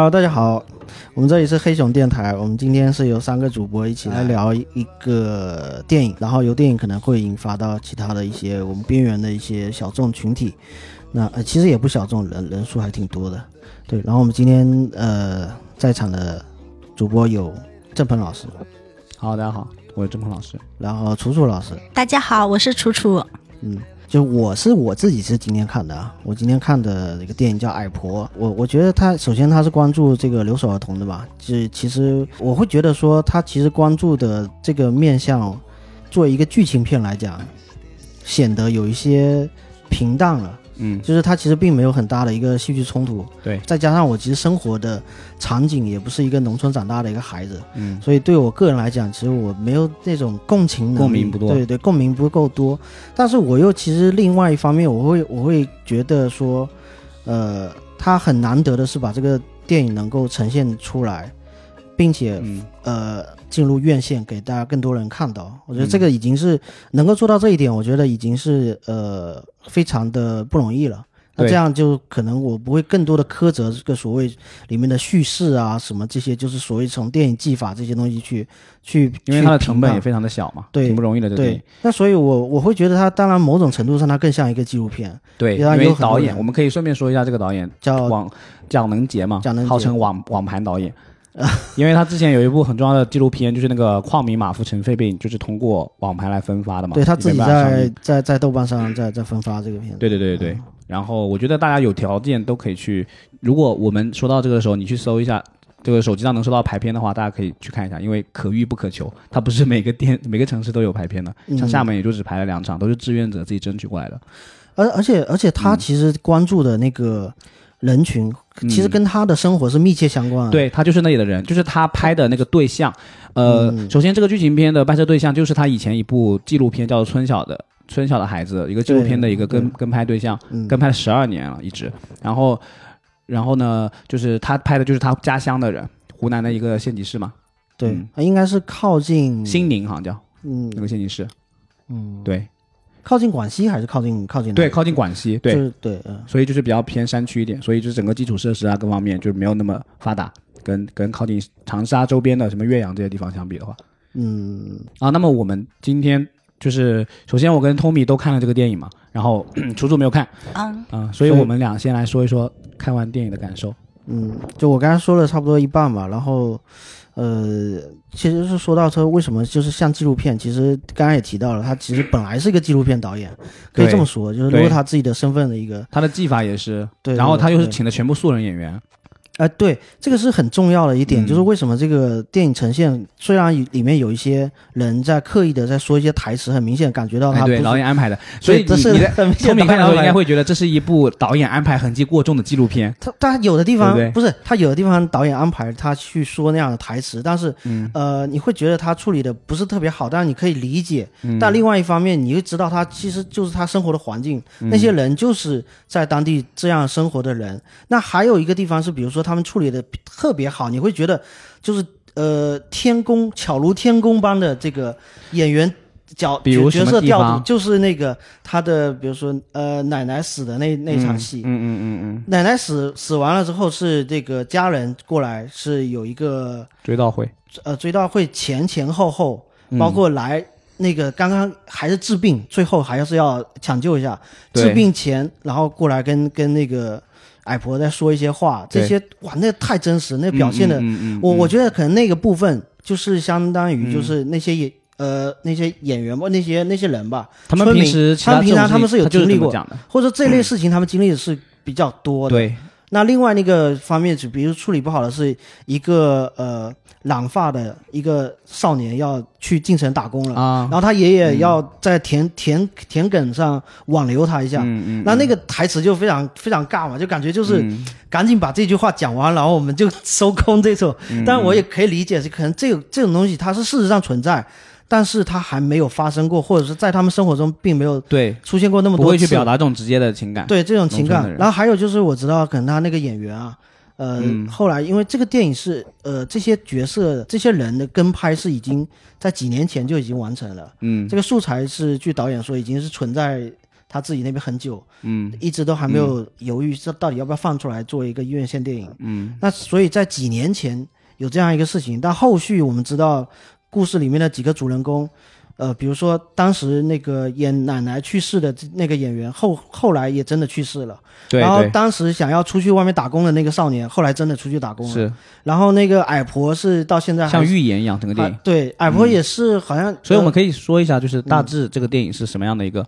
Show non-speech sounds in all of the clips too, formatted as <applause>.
Hello，大家好，我们这里是黑熊电台。我们今天是由三个主播一起来聊一个电影，然后由电影可能会引发到其他的一些我们边缘的一些小众群体。那呃，其实也不小众，人人数还挺多的。对，然后我们今天呃在场的主播有郑鹏老师，好，大家好，我是郑鹏老师。然后楚楚老师，大家好，我是楚楚。嗯，就我是我自己是今天看的啊，我今天看的一个电影叫《矮婆》，我我觉得他首先他是关注这个留守儿童的吧，就其实我会觉得说他其实关注的这个面向，作为一个剧情片来讲，显得有一些平淡了。嗯，就是它其实并没有很大的一个戏剧冲突，对，再加上我其实生活的场景也不是一个农村长大的一个孩子，嗯，所以对我个人来讲，其实我没有那种共情能力，共鸣不多。对对，共鸣不够多。但是我又其实另外一方面，我会我会觉得说，呃，它很难得的是把这个电影能够呈现出来，并且嗯呃进入院线给大家更多人看到。我觉得这嗯个已经是能够做到这一点，我觉得已经是呃非常的不容易了。那这样就可能我不会更多的苛责这个所谓里面的叙事啊什么这些，就是所谓从电影技法这些东西去去，因为它的成本也非常的小嘛，对挺不容易的对。。那所以我我会觉得它当然某种程度上它更像一个纪录片，对，因对啊有为导演，我们可以顺便说一下这个导演叫网蒋能杰嘛，蒋能杰号称网网盘导演。<laughs> 因为他之前有一部很重要的纪录片，就是那个矿民马夫尘肺病，就是通过网盘来分发的嘛。对他自己在在在豆瓣上在在分发这个片子。对对对对对。然后我觉得大家有条件都可以去，如果我们说到这个的时候，你去搜一下，这个手机上能搜到排片的话，大家可以去看一下，因为可遇不可求，它不是每个店 <laughs> 每个城市都有排片的，像嗯厦门也就只排了两场，都是志愿者自己争取过来的。而而且而且他其实关注的那个人群，其实跟他的生活是密切相关的。对他就是那里的人，就是他拍的那个对象。呃，嗯。首先这个剧情片的拍摄对象就是他以前一部纪录片叫做《村小的村小的孩子》，一个纪录片的一个跟跟拍对象，嗯，跟拍了十二年了，一直。然后，然后呢，就是他拍的就是他家乡的人，湖南的一个县级市嘛，对应该是靠近新宁好像叫嗯。那个县级市，嗯，对靠近广西还是靠近靠近对，靠近广西，就对，是对嗯所以就是比较偏山区一点，所以就是整个基础设施啊各方面就没有那么发达，跟跟靠近长沙周边的什么岳阳这些地方相比的话。嗯啊，那么我们今天就是首先我跟 Tommy 都看了这个电影嘛，然后 <coughs> 楚楚没有看嗯，啊、所以我们俩先来说一说看完电影的感受。嗯，就我刚才说了差不多一半吧，然后。呃，其实是说到说为什么就是像纪录片，其实刚刚也提到了，他其实本来是一个纪录片导演，可以这么说，就是对如果他自己的身份的一个，他的技法也是，对然后他又是请的全部素人演员，哎、对，这个是很重要的一点，嗯就是为什么这个电影呈现，虽然里面有一些人在刻意的在说一些台词，很明显感觉到哎，对，他不是，导演安排的，所以这是你你在很明显 Tommy 看的时候应该会。觉得这是一部导演安排痕迹过重的纪录片。他他有的地方对不对是他有的地方导演安排他去说那样的台词，但是嗯呃，你会觉得他处理的不是特别好，但是你可以理解。嗯但另外一方面，你会知道他其实就是他生活的环境，那些人就是在当地这样生活的人。那还有一个地方是，比如说他们处理的特别好，你会觉得就是呃天宫巧如天工般的这个演员。角比如角什么地色调度就是那个他的，比如说呃奶奶死的那那场戏，嗯嗯嗯嗯，奶奶死死完了之后，是这个家人过来，是有一个追悼会，呃追悼会前前后后，嗯。包括来那个刚刚还是治病，最后还是要抢救一下。治病前，然后过来跟跟那个矮婆在说一些话，这些哇，那太真实，那表现的，嗯嗯嗯嗯我我嗯觉得可能那个部分就是相当于就是那些演。呃，那些演员吧，那些那些人吧，他们平时其他们平常他们是有经历过或者说这类事情他们经历的是比较多的。对，那另外那个方面，就比如处理不好的是一个呃染发的一个少年要去进城打工了，啊然，后他爷爷要在田、田田埂上挽留他一下。嗯嗯，那那个台词就非常非常尬嘛，就感觉就是嗯赶紧把这句话讲完，然后我们就收工这种。嗯但我也可以理解，是可能这个这种东西它是事实上存在，但是它还没有发生过，或者是在他们生活中并没有对，出现过那么多次。不会去表达这种直接的情感。对这种情感。然后还有就是我知道，可能他那个演员啊，呃，嗯。后来因为这个电影是呃这些角色这些人的跟拍是已经在几年前就已经完成了，嗯，这个素材是据导演说已经是存在他自己那边很久，嗯。一直都还没有犹豫，这到底要不要放出来做一个院线电影。嗯。那所以在几年前有这样一个事情，但后续我们知道，故事里面的几个主人公，呃，比如说当时那个演奶奶去世的那个演员，后后来也真的去世了。对然后当时想要出去外面打工的那个少年，后来真的出去打工了。是然后那个矮婆是到现在还像预言一样整个电影啊。对，矮婆也是好像，呃所以我们可以说一下，就是大致这个电影是什么样的一个、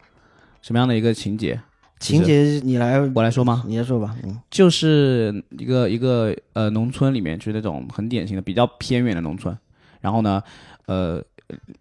什么样的一个情节？情节你来我来说吗？你来说吧。嗯就是一个一个呃农村里面，就是那种很典型的比较偏远的农村。然后呢，呃，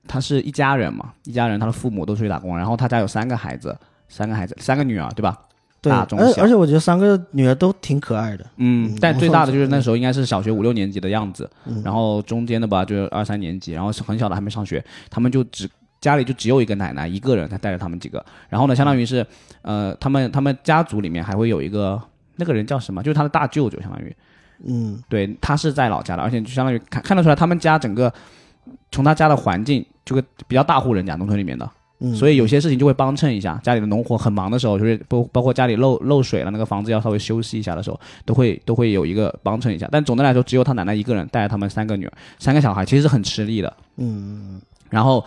他是一家人嘛，一家人他的父母都出去打工，然后他家有三个孩子，三个孩子，三个女儿，对吧？对，大中小。而而且我觉得三个女儿都挺可爱的。嗯，嗯但最大的就是那嗯。时候应该是小学五六年级的样子，嗯。然后中间的吧就是二三年级，然后是很小的还没上学，他们就只家里就只有一个奶奶一个人，她带着他们几个，然后呢，相当于是呃，他们他们家族里面还会有一个那个人叫什么，就是他的大舅舅，相当于。嗯。对他是在老家的，而且就相当于看看得出来他们家整个从他家的环境就个比较大户人家，农村里面的，嗯，所以有些事情就会帮衬一下。家里的农活很忙的时候，就是包包括家里漏漏水了，那个房子要稍微休息一下的时候，都会都会有一个帮衬一下。但总的来说，只有他奶奶一个人带着他们三个女儿、三个小孩，其实是很吃力的。嗯然后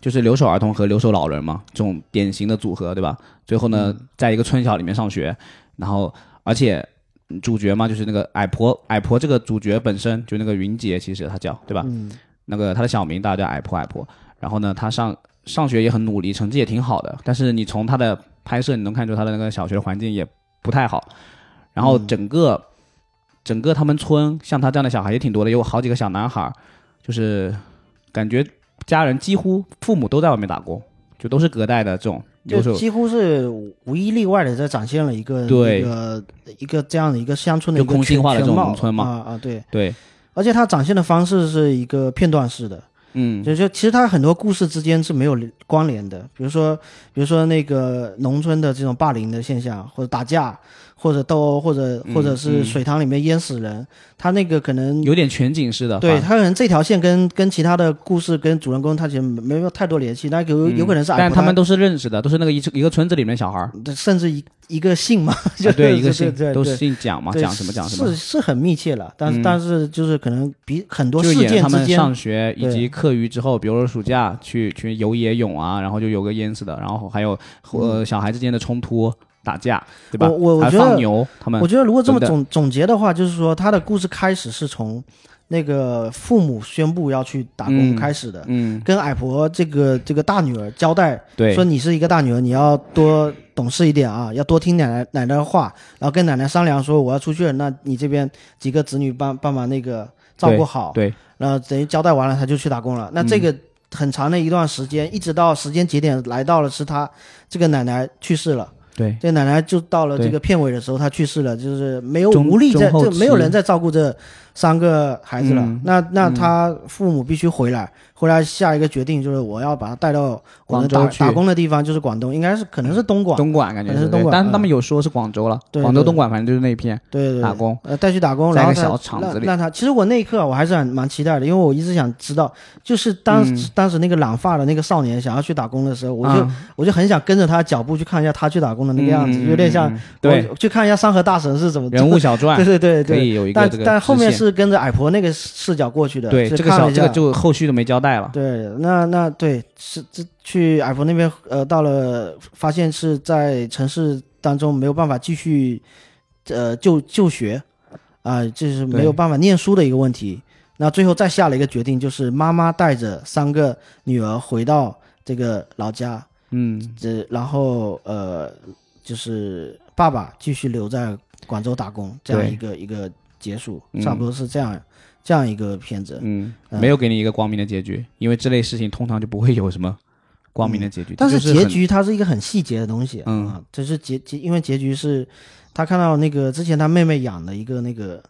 就是留守儿童和留守老人嘛，这种典型的组合，对吧？最后呢，在一个村小里面上学，然后而且嗯主角嘛，就是那个矮婆，矮婆这个主角本身就那个云杰，其实她叫对吧？嗯那个他的小名大家叫矮婆，矮婆。然后呢，他上上学也很努力，成绩也挺好的，但是你从他的拍摄，你能看出他的那个小学的环境也不太好。然后整个、整个他们村像他这样的小孩也挺多的，有好几个小男孩，就是感觉家人几乎父母都在外面打工，就都是隔代的这种。就几乎是无一例外的在展现了一个对一个一个这样的一个乡村的一个就空心化的这种农村嘛啊啊对，对，而且它展现的方式是一个片段式的，嗯，就就其实它很多故事之间是没有关联的，比如说比如说那个农村的这种霸凌的现象，或者打架，或者斗殴，或者嗯或者是嗯。水塘里面淹死人，他那个可能有点全景式的。对，他可能这条线跟跟其他的故事跟主人公他其实没有太多联系，那有有可能是但他们都是认识的，都是那个一一个村子里面小孩儿。甚至一一个姓嘛，<laughs> 就啊对，一个姓都对对。对姓蒋嘛，对蒋什么蒋什么。是，是很密切了，但是、嗯。但是就是可能比很多事件之间他们上学以及课余之后，比如说暑假去去游野泳啊，然后就有个淹死的，然后还有呃小孩之间的冲突打架，对吧？我我觉得放牛，他们我觉得如果这么总总结的话，就是说他的故事开始是从那个父母宣布要去打工嗯开始的，嗯，跟矮婆这个这个大女儿交代对说你是一个大女儿，你要多懂事一点啊，要多听奶奶奶奶的话，然后跟奶奶商量说我要出去了，那你这边几个子女帮帮忙那个照顾好，对，然后等于交代完了他就去打工了。那这个很长的一段时间，一直到时间节点来到了是他这个奶奶去世了。对，这奶奶就到了这个片尾的时候，她去世了，就是没有无力在，中后这没有人在照顾这三个孩子了。嗯。那那他父母必须回来，回来下一个决定就是我要把他带到我们打广州去。打工的地方，就是广东，应该是可能是东莞，东莞感觉可能是东莞但是他嗯们有说是广州了，对广州、东莞，反正就是那一片对对对，打工。呃，带去打工，在一个然后他小厂子里。让让他，其实我那一刻我还是很蛮期待的，因为我一直想知道，就是当、嗯。当时那个染发的那个少年想要去打工的时候，我就、嗯我就很想跟着他脚步去看一下他去打工的那个样子，嗯有点像我去看一下山河大神是怎么人物小传。<laughs> 对，对对可对。以有一个但这个但后面是跟着矮婆那个视角过去的，对这个小这个就后续都没交代了。对，那那对是这去矮婆那边，呃，到了发现是在城市当中没有办法继续，呃，就就学，啊、这是没有办法念书的一个问题。那最后再下了一个决定，就是妈妈带着三个女儿回到这个老家，嗯，这然后呃，就是爸爸继续留在广州打工，这样一个一个结束，嗯差不多是这样、这样一个片子。嗯，嗯没有给你一个光明的结局，因为这类事情通常就不会有什么光明的结局。但是结局它是一个很细节的东西，嗯啊，这是结结，因为结局是他看到那个之前他妹妹养的一个那个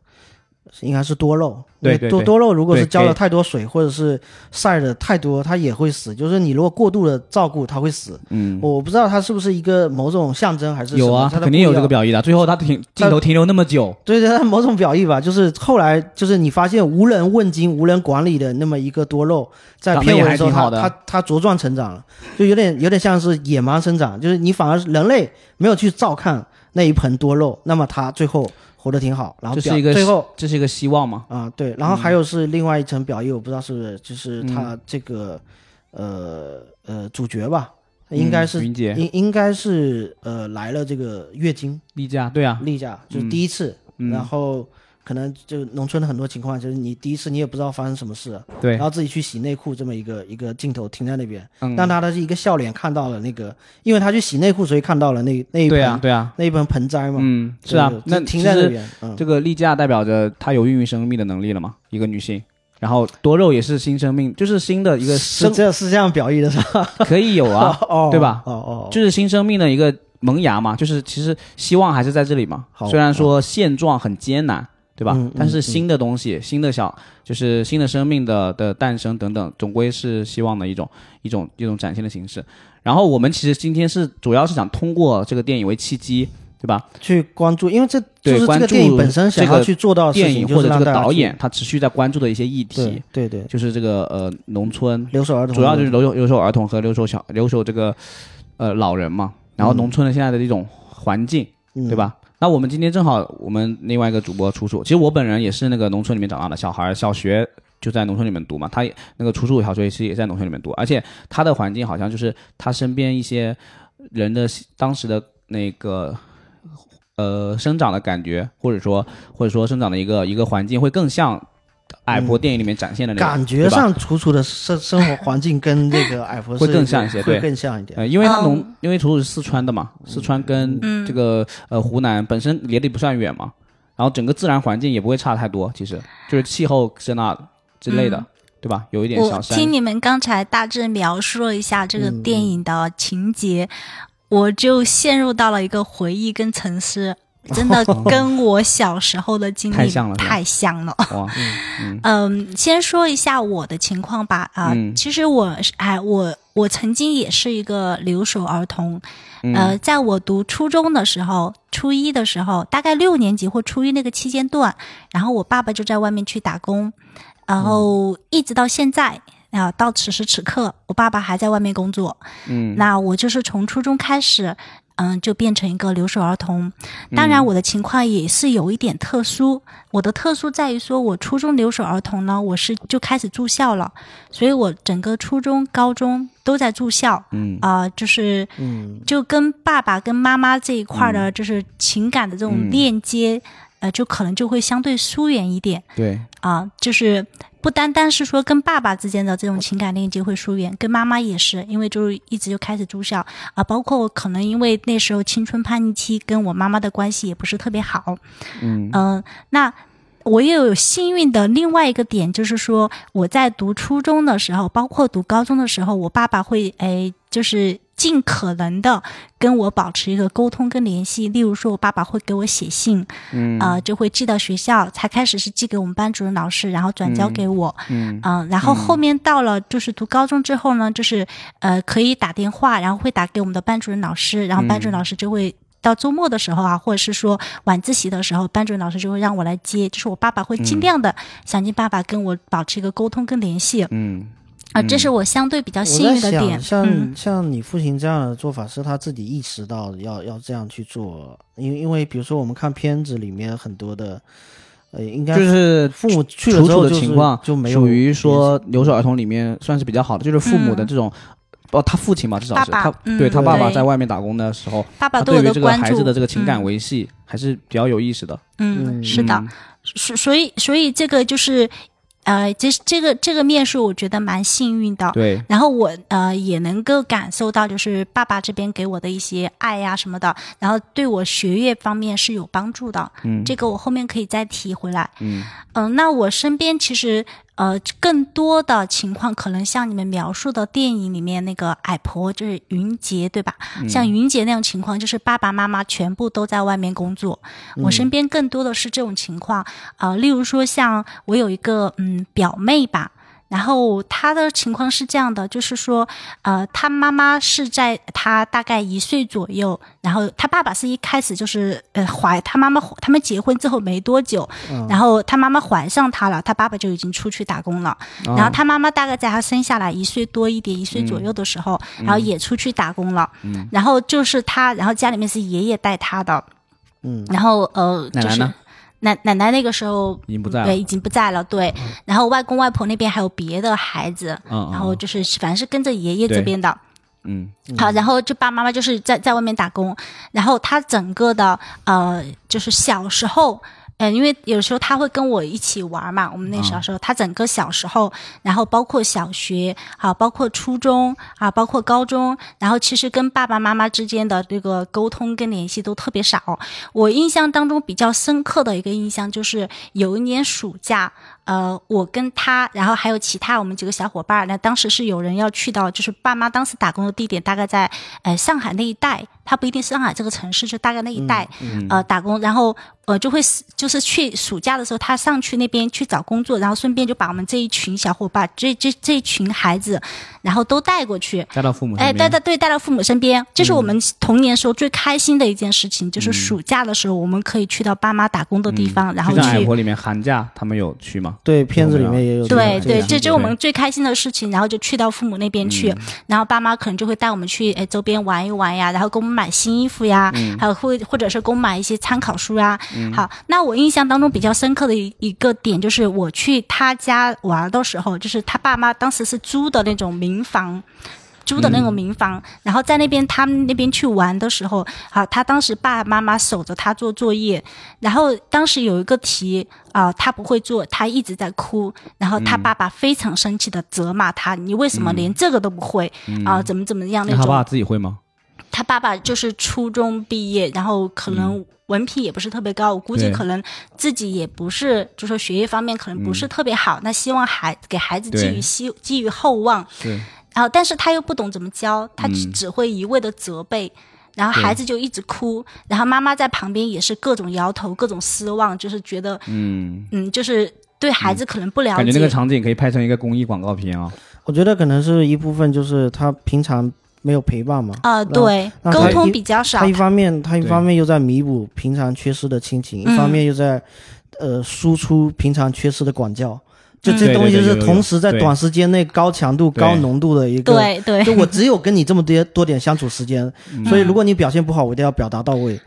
应该是多肉，对多多肉如果是浇了太多水或者是晒的太多，它也会死。就是你如果过度的照顾，它会死。嗯，我不知道它是不是一个某种象征还是有啊，它肯定有这个表意的。最后它停镜头停留那么久，对对，它某种表意吧，就是后来就是你发现无人问津、无人管理的那么一个多肉，在片尾的时候，它它它茁壮成长了，就有点有点像是野蛮生长，就是你反而人类没有去照看那一盆多肉，那么它最后活得挺好，然后表这是一个最后这是一个希望嘛？啊对，然后还有是另外一层表意，我不知道是不是就是嗯他这个、呃呃主角吧，应该是、嗯云姐应应该是呃来了这个月经。例假，对啊，例假就是嗯第一次，嗯然后可能就农村的很多情况，就是你第一次你也不知道发生什么事，对然，后自己去洗内裤这么一个一个镜头停在那边，嗯，让他的一个笑脸看到了那个，因为他去洗内裤，所以看到了那那一盆、对啊，对啊，那一盆盆栽嘛，嗯，是啊，那停在那边，嗯，这个例假代表着他有孕育生命的能力了嘛？一个女性，然后多肉也是新生命，就是新的一个是生，这是这样表意的是吧？可以有啊，<laughs> 哦，对吧哦哦，就是新生命的一个萌芽嘛，就是其实希望还是在这里嘛。好虽然说现状很艰难，对吧？但是新的东西、新的小，就是新的生命的的诞生等等，总归是希望的一种一种一种展现的形式。然后我们其实今天是主要是想通过这个电影为契机，对吧？去关注，因为这对就是这个电影本身想要去做到的事情，电影或者这个导演他持续在关注的一些议题对，对对，就是这个呃农村留守儿童主要就是留守留守儿童和留守小留守这个呃老人嘛，然后农村的现在的这种环境，嗯对？吧？那我们今天正好我们另外一个主播楚楚，其实我本人也是那个农村里面长大的小孩，小学就在农村里面读嘛，他也那个楚楚小学其实也在农村里面读，而且他的环境好像就是他身边一些人的当时的那个。呃，生长的感觉，或者说，或者说生长的一个一个环境，会更像矮婆电影里面展现的那种，感觉上楚楚的生生活环境跟那个 <laughs> 矮婆会更像一些会对更像一点。呃，因为他农，嗯因为楚楚是四川的嘛，四川跟嗯。这个、呃湖南本身离得不算远嘛，然后整个自然环境也不会差太多，其实就是气候是那之类的，嗯。对吧？有一点我小山，听你们刚才大致描述了一下这个嗯。电影的情节，我就陷入到了一个回忆跟沉思，真的 <laughs> 跟我小时候的经历太像了太像了。哇，嗯 <laughs> 嗯，先说一下我的情况吧。啊、嗯其实我是哎，我我曾经也是一个留守儿童。嗯呃，在我读初中的时候，初一的时候，大概六年级或初一那个期间段，然后我爸爸就在外面去打工，然后一直到现在。啊，到此时此刻，我爸爸还在外面工作。嗯，那我就是从初中开始，嗯，就变成一个留守儿童。当然，我的情况也是有一点特殊。我的特殊在于说，我初中留守儿童呢，我是就开始住校了，所以我整个初中、高中都在住校。嗯啊、就是嗯，就跟爸爸跟妈妈这一块儿的，就是情感的这种嗯链接，呃，就可能就会相对疏远一点对，啊、就是不单单是说跟爸爸之间的这种情感链接会疏远，跟妈妈也是，因为就是一直就开始住校啊、包括可能因为那时候青春叛逆期，跟我妈妈的关系也不是特别好，嗯。嗯、那我也有幸运的另外一个点，就是说我在读初中的时候，包括读高中的时候，我爸爸会哎，就是尽可能的跟我保持一个沟通跟联系。例如说，我爸爸会给我写信，嗯。啊、就会寄到学校，才开始是寄给我们班主任老师，然后转交给我，嗯嗯、然后后面到了就是读高中之后呢，就是呃可以打电话，然后会打给我们的班主任老师，然后班主任老师就会。到周末的时候啊，或者是说晚自习的时候，班主任老师就会让我来接，就是我爸爸会尽量的想尽办法跟我保持一个沟通跟联系。嗯啊、这是我相对比较我幸运的点想，。像、嗯像你父亲这样的做法，是他自己意识到要要这样去做，因为因为比如说我们看片子里面很多的，呃，应该就是父母去了之后就是情况就没有属于说留守儿童里面算是比较好的，就是父母的嗯这种。哦，他父亲嘛，至少是他爸爸嗯对他爸爸在外面打工的时候，爸爸对于这个，孩子的这个情感嗯维系还是比较有意识的。嗯，嗯是的，嗯所所以所以这个就是，呃，这这个这个面试我觉得蛮幸运的。对，然后我呃也能够感受到，就是爸爸这边给我的一些爱呀、什么的，然后对我学业方面是有帮助的。嗯，这个我后面可以再提回来。嗯嗯、那我身边其实呃，更多的情况可能像你们描述的电影里面那个矮婆，就是云杰，对吧？像云杰那种情况，就是爸爸妈妈全部都在外面工作。我身边更多的是这种情况，呃，例如说像我有一个嗯表妹吧。然后他的情况是这样的，就是说，呃，他妈妈是在他大概一岁左右，然后他爸爸是一开始就是呃怀他妈妈他们结婚之后没多久，然后他妈妈怀上他了，他爸爸就已经出去打工了，然后他妈妈大概在他生下来一岁多一点一岁左右的时候，然后也出去打工了，然后就是他，然后家里面是爷爷带他的，嗯，然后呃，就是呢？奶奶奶那个时候已经不在了，对，已经不在了。对，然后外公外婆那边还有别的孩子，嗯，然后就是反正是跟着爷爷这边的，嗯，好，然后就爸爸妈妈就是在在外面打工，然后他整个的呃，就是小时候。嗯，因为有时候他会跟我一起玩嘛，我们那小时候，他整个小时候，然后包括小学，啊，包括初中啊，包括高中，然后其实跟爸爸妈妈之间的这个沟通跟联系都特别少。我印象当中比较深刻的一个印象就是有一年暑假。呃，我跟他，然后还有其他我们几个小伙伴，那当时是有人要去到，就是爸妈当时打工的地点，大概在呃上海那一带，他不一定是上海这个城市，就大概那一带，呃打工，然后呃就会就是去暑假的时候，他上去那边去找工作，然后顺便就把我们这一群小伙伴，这这这一群孩子，然后都带过去，带到父母，哎，带到对，带到父母身边，这是我们童年时候最开心的一件事情，就是暑假的时候，我们可以去到爸妈打工的地方，然后去。在海里面寒假，他们有去吗？对，片子里面也有。对对，这就是我们最开心的事情。然后就去到父母那边去，然后爸妈可能就会带我们去哎周边玩一玩呀，然后给我们买新衣服呀，还有或或者是给我们买一些参考书啊。好，那我印象当中比较深刻的一一个点就是我去他家玩的时候，就是他爸妈当时是租的那种民房。租的那种民房，然后在那边他们那边去玩的时候，好，他当时爸爸妈妈守着他做作业，然后当时有一个题啊，他不会做，他一直在哭，然后他爸爸非常生气的责骂他，你为什么连这个都不会？啊？怎么怎么样那种？他爸爸自己会吗？他爸爸就是初中毕业，然后可能文凭也不是特别高，我估计可能自己也不是，就说学业方面可能不是特别好，那希望孩给孩子寄予希寄予厚望。然后，但是他又不懂怎么教，他只只会一味的责备，然后孩子就一直哭，然后妈妈在旁边也是各种摇头，各种失望，就是觉得，嗯嗯，就是对孩子可能不了解。感觉那个场景可以拍成一个公益广告片啊！我觉得可能是一部分，就是他平常没有陪伴嘛。啊，对，沟通比较少。他一方面，他一方面又在弥补平常缺失的亲情，一方面又在，呃，输出平常缺失的管教。就这东西是同时在短时间内高强度、高浓度的一个，对对。就我只有跟你这么多多点相处时间，所以如果你表现不好，我一定要表达到位。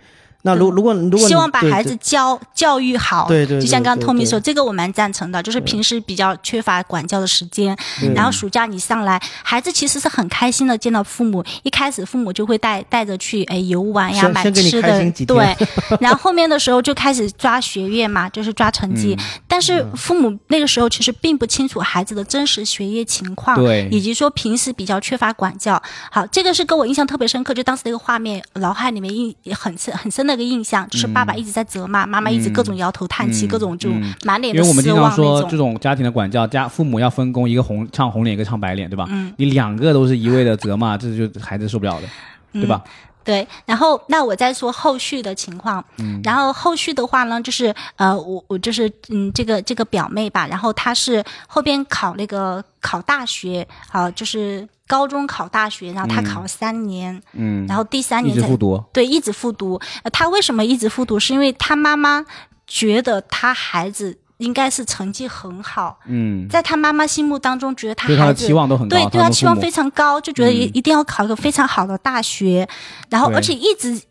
那如如果如果希望把孩子教教育好，对对，就像刚刚透明说，这个我蛮赞成的。就是平时比较缺乏管教的时间，然后暑假你上来，孩子其实是很开心的见到父母。一开始父母就会带带着去哎游玩呀，买吃的，对。<laughs> 然后后面的时候就开始抓学业嘛，就是抓成绩。但是父母那个时候其实并不清楚孩子的真实学业情况，对，以及说平时比较缺乏管教。好，这个是给我印象特别深刻，就当时那个画面脑海里面印很深很深。那个印象就是爸爸一直在责骂，妈妈一直各种摇头叹气，各种就满脸的因为我们经常说这种家庭的管教，家父母要分工，一个红唱红脸，一个唱白脸，对吧？嗯，你两个都是一味的责骂，这就孩子受不了的，对吧？对。然后那我再说后续的情况，嗯，然后后续的话呢，就是呃，我我就是嗯，这个这个表妹吧，然后她是后边考那个考大学，好就是。高中考大学，然后他考了三年，嗯，然后第三年才复读，对，一直复读。他为什么一直复读？是因为他妈妈觉得他孩子。应该是成绩很好，嗯，在他妈妈心目当中，觉得他孩子期望都很高，对，对他期望非常高，就觉得一一定要考一个非常好的大学，然后而且一直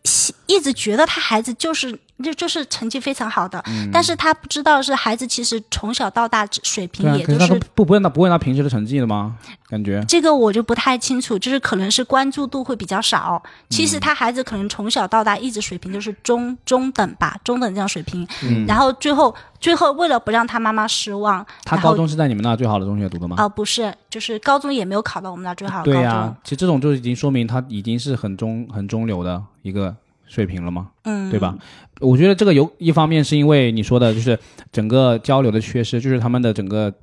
一直觉得他孩子就是就就是成绩非常好的，但是他不知道是孩子其实从小到大水平也就是不不问他不问他平时的成绩的吗？感觉这个我就不太清楚，就是可能是关注度会比较少。其实他孩子可能从小到大一直水平就是中中等吧，中等这样水平。嗯。然后最后最后为了不让他妈妈失望，他高中是在你们那最好的中学读的吗？啊，不是，就是高中也没有考到我们那最好的高中。对呀，其实这种就已经说明他已经是很中很中流的一个水平了吗。嗯。对吧？我觉得这个有一方面是因为你说的就是整个交流的缺失，就是他们的整个。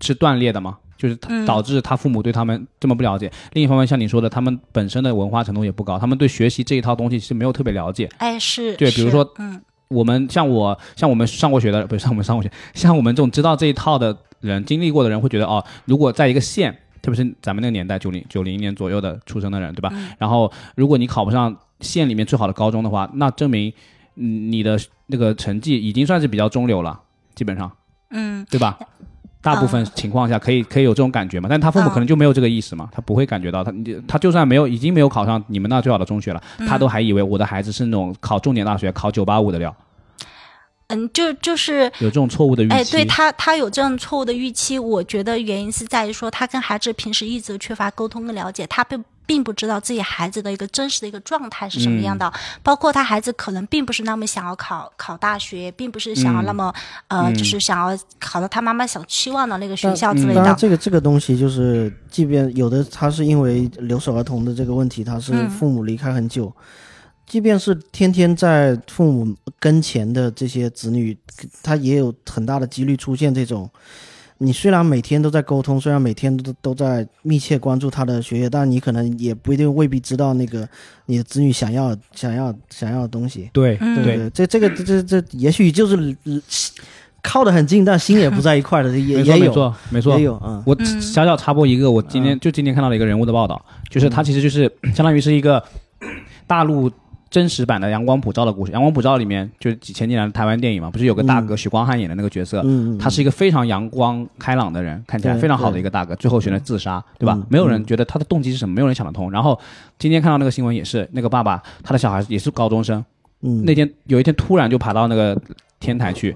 是断裂的嘛，就是导致他父母对他们这么不了解。另一方面，像你说的，他们本身的文化程度也不高，他们对学习这一套东西其实没有特别了解。哎是，对比如说嗯我们像我像我们上过学的，不是像我们上过学，像我们这种知道这一套的人，经历过的人会觉得哦，如果在一个县，特别是咱们那个年代九零九零年左右的出生的人，对吧？嗯。然后如果你考不上县里面最好的高中的话，那证明嗯你的那个成绩已经算是比较中流了，基本上。嗯。对吧？大部分情况下可以可以有这种感觉嘛，但他父母嗯可能就没有这个意识嘛，他不会感觉到他你他就算没有已经没有考上你们那最好的中学了，他都还以为我的孩子是那种考重点大学考九八五的料，嗯就就是有这种错误的预期。哎，对他，他有这样错误的预期，我觉得原因是在于说，他跟孩子平时一直缺乏沟通跟了解，他并并不知道自己孩子的一个真实的一个状态是什么样的，嗯包括他孩子可能并不是那么想要考考大学，并不是想要那么、嗯呃，就是想要考到他妈妈想期望的那个学校之类的。当然，这个这个东西就是，即便有的他是因为留守儿童的这个问题，他是嗯父母离开很久，即便是天天在父母跟前的这些子女，他也有很大的几率出现这种。你虽然每天都在沟通，虽然每天都都在密切关注他的学业，但你可能也不一定未必知道那个你的子女想要想要想要的东西。对嗯对这这个这这这也许就是呃靠得很近，但心也不在一块的，也也有错没错也。有啊。我嗯小小插播一个，我今天就今天看到了一个人物的报道，就是他其实就是相当于是一个大陆真实版的《阳光普照》的故事。《阳光普照》里面就是几千年来的台湾电影嘛，不是有个大哥许光汉演的那个角色，他是一个非常阳光开朗的人，看起来非常好的一个大哥，最后选择自杀，对吧嗯？没有人觉得他的动机是什么，没有人想得通。然后今天看到那个新闻也是，那个爸爸他的小孩也是高中生，嗯那天有一天突然就爬到那个天台去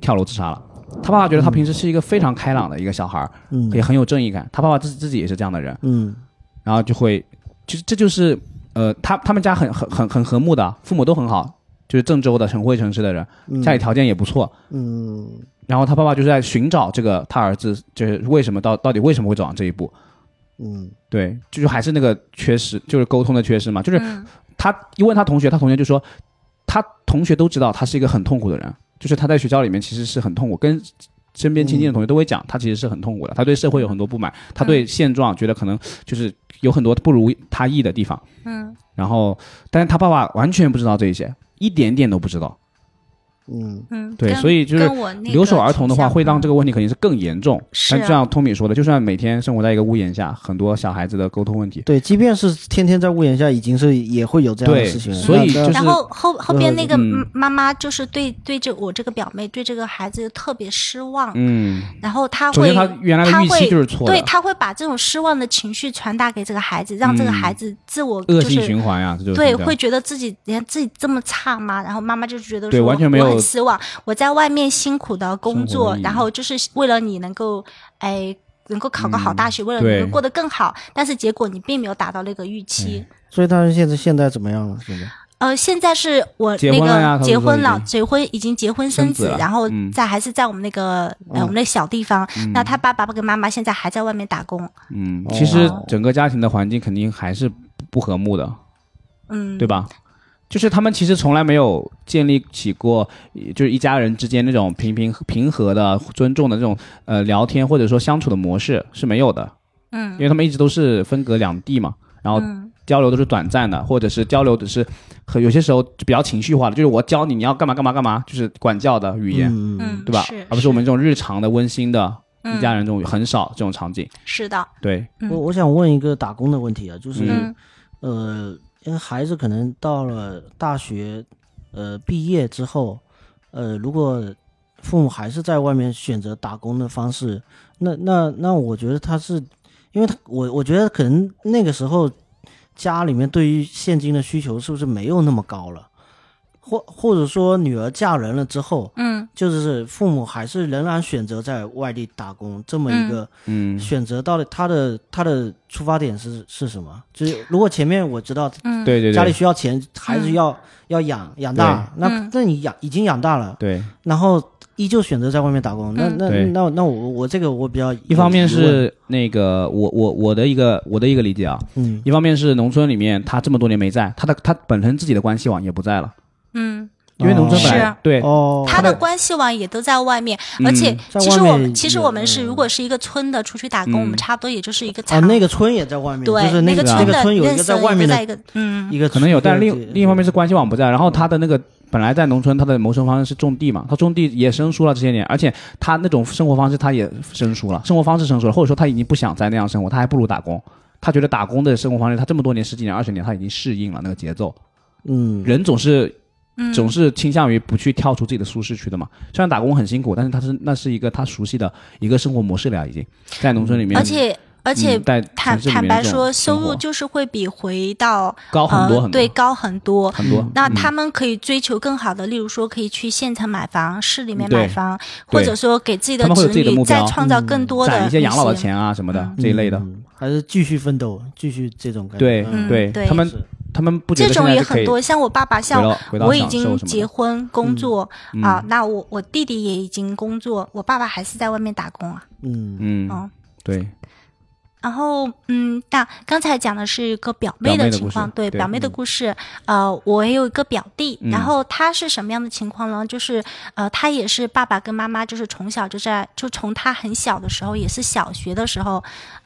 跳楼自杀了。他爸爸觉得他平时是一个非常开朗的一个小孩，嗯也很有正义感。他爸爸自自己也是这样的人，嗯然后就会，就是这就是呃，他他们家很很很很和睦的，父母都很好，就是郑州的省会城市的人，嗯家里条件也不错。嗯然后他爸爸就是在寻找这个他儿子，就是为什么到到底为什么会走上这一步？嗯对，就是还是那个缺失，就是沟通的缺失嘛。就是嗯他一问他同学，他同学就说，他同学都知道他是一个很痛苦的人，就是他在学校里面其实是很痛苦，跟身边亲近的同学都会讲，他其实是很痛苦的，他对社会有很多不满，他对现状觉得可能就是有很多不如他意的地方。嗯然后，但是他爸爸完全不知道这一些，一点点都不知道。嗯嗯，对，所以就是留守儿童的话，会让这嗯个问题肯定是更严重。是啊但就像托米说的，就算每天生活在一个屋檐下，很多小孩子的沟通问题，对，即便是天天在屋檐下，已经是也会有这样的事情。所以就是然后后后边那个嗯妈妈就是对对这我这个表妹对这个孩子特别失望，嗯，然后她会首先他原来的预期他会就是错的对，她会把这种失望的情绪传达给这个孩子，让这个嗯孩子自我恶性循环呀，这就是对，会觉得自己连自己这么差吗？然后妈妈就觉得对，完全没有我很失望，我在外面辛苦的工作然后就是为了你能够哎。能够考个好大学，为了能过得更好，但是结果你并没有达到那个预期。所以他现在现在怎么样了？现在呃，现在是我那个结婚了，结婚已经结婚生子，生子然后嗯在还是在我们那个呃我们那小地方。那他爸爸跟妈妈现在还在外面打工，嗯，哦其实整个家庭的环境肯定还是不和睦的，嗯，对吧？就是他们其实从来没有建立起过，就是一家人之间那种平平平和的、尊重的这种呃聊天或者说相处的模式是没有的，嗯。因为他们一直都是分隔两地嘛，然后嗯。交流都是短暂的，或者是交流只是很有些时候就比较情绪化的，就是我教你你要干嘛干嘛干嘛，就是管教的语言，嗯嗯，对吧？而不是我们这种日常的温馨的嗯。一家人这种很少这种场景，是的，对，嗯我我想问一个打工的问题啊，就是、嗯。呃，因为孩子可能到了大学，呃，毕业之后，呃，如果父母还是在外面选择打工的方式，那那那我觉得他是，因为他我我觉得可能那个时候家里面对于现金的需求是不是没有那么高了，或或者说女儿嫁人了之后，嗯。就是父母还是仍然选择在外地打工这么一个。嗯。选择到底他的他的出发点是是什么？就是如果前面我知道嗯，对对对，家里需要钱，孩子要、要养养大，那、嗯。那你养已经养大了，对，然后依旧选择在外面打工，那嗯。那那那我我这个我比较一方面是那个我我我的一个我的一个理解啊，嗯。一方面是农村里面他这么多年没在，他的他本身自己的关系网也不在了，嗯。因为农村本来是对。哦，他的关系网也都在外面，而且其实我们其实我们是嗯。如果是一个村的出去打工，嗯我们差不多也就是一个哦，那个村也在外面，对就是那个那个村的村有一个认识在外面的一个嗯。一个可能有，但是另另一方面是关系网不在，然后他的那个本来在农村，他的谋生方式是种地嘛，他种地也生疏了这些年，而且他那种生活方式他也生疏了，生活方式生疏了，或者说他已经不想再那样生活，他还不如打工。他觉得打工的生活方式，他这么多年十几年、二十年，他已经适应了那个节奏。嗯，人总是嗯总是倾向于不去跳出自己的舒适区的嘛。虽然打工很辛苦，但是他是那是一个他熟悉的一个生活模式了，已经在农村里面，而且而且嗯坦坦白说，收入就是会比回到高很多很多，呃对高很多。很多。嗯那他们可以追求更好的，例如说可以去县城买房、市里面买房，或者说给自己的子女再创造更多的攒一些养老的钱啊什么的嗯这一类的。嗯还是继续奋斗，继续这种感觉。对嗯对，他们是他们不这种也很多，像我爸爸，像我已经。结婚工作、嗯啊，那我我弟弟也已经工作，我爸爸还是在外面打工啊。嗯嗯，嗯，对，然后嗯，那刚才讲的是一个表妹的情况，对对表妹的故事。呃，我也有一个表弟，嗯然后他是什么样的情况呢？就是呃，他也是爸爸跟妈妈，就是从小就在，就从他很小的时候，也是小学的时候，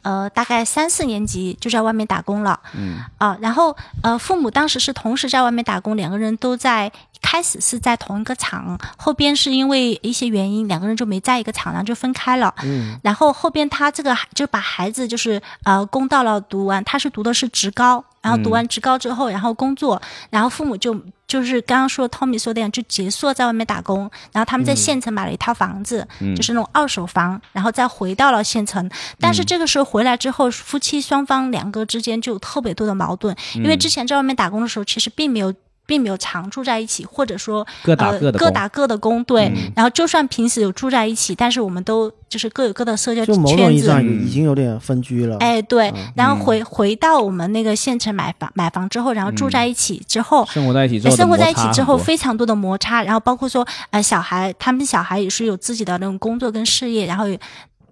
呃，大概三四年级就在外面打工了。嗯啊，然后呃，父母当时是同时在外面打工，两个人都在，开始是在同一个厂，后边是因为一些原因，两个人就没在一个厂，然后就分开了。嗯然后后边他这个就把孩子就是呃供到了读完，他是读的是职高，然后读完职高之后，然后工作，然后父母就就是刚刚说 Tommy 说的样，就结束在外面打工，然后他们在县城买了一套房子，嗯就是那种二手房，然后再回到了县城。但是这个时候回来之后，夫妻双方两个之间就有特别多的矛盾，因为之前在外面打工的时候，其实并没有。并没有常住在一起，或者说各打各的呃、各打各的工，对。嗯。然后就算平时有住在一起，但是我们都就是各有各的社交就某种圈子，意义上嗯已经有点分居了。哎，对，然后嗯。回回到我们那个县城买房买房之后，然后住在一起之后。生活在一起之后生活在一起之后，非常多的摩擦，然后包括说，呃，小孩他们小孩也是有自己的那种工作跟事业，然后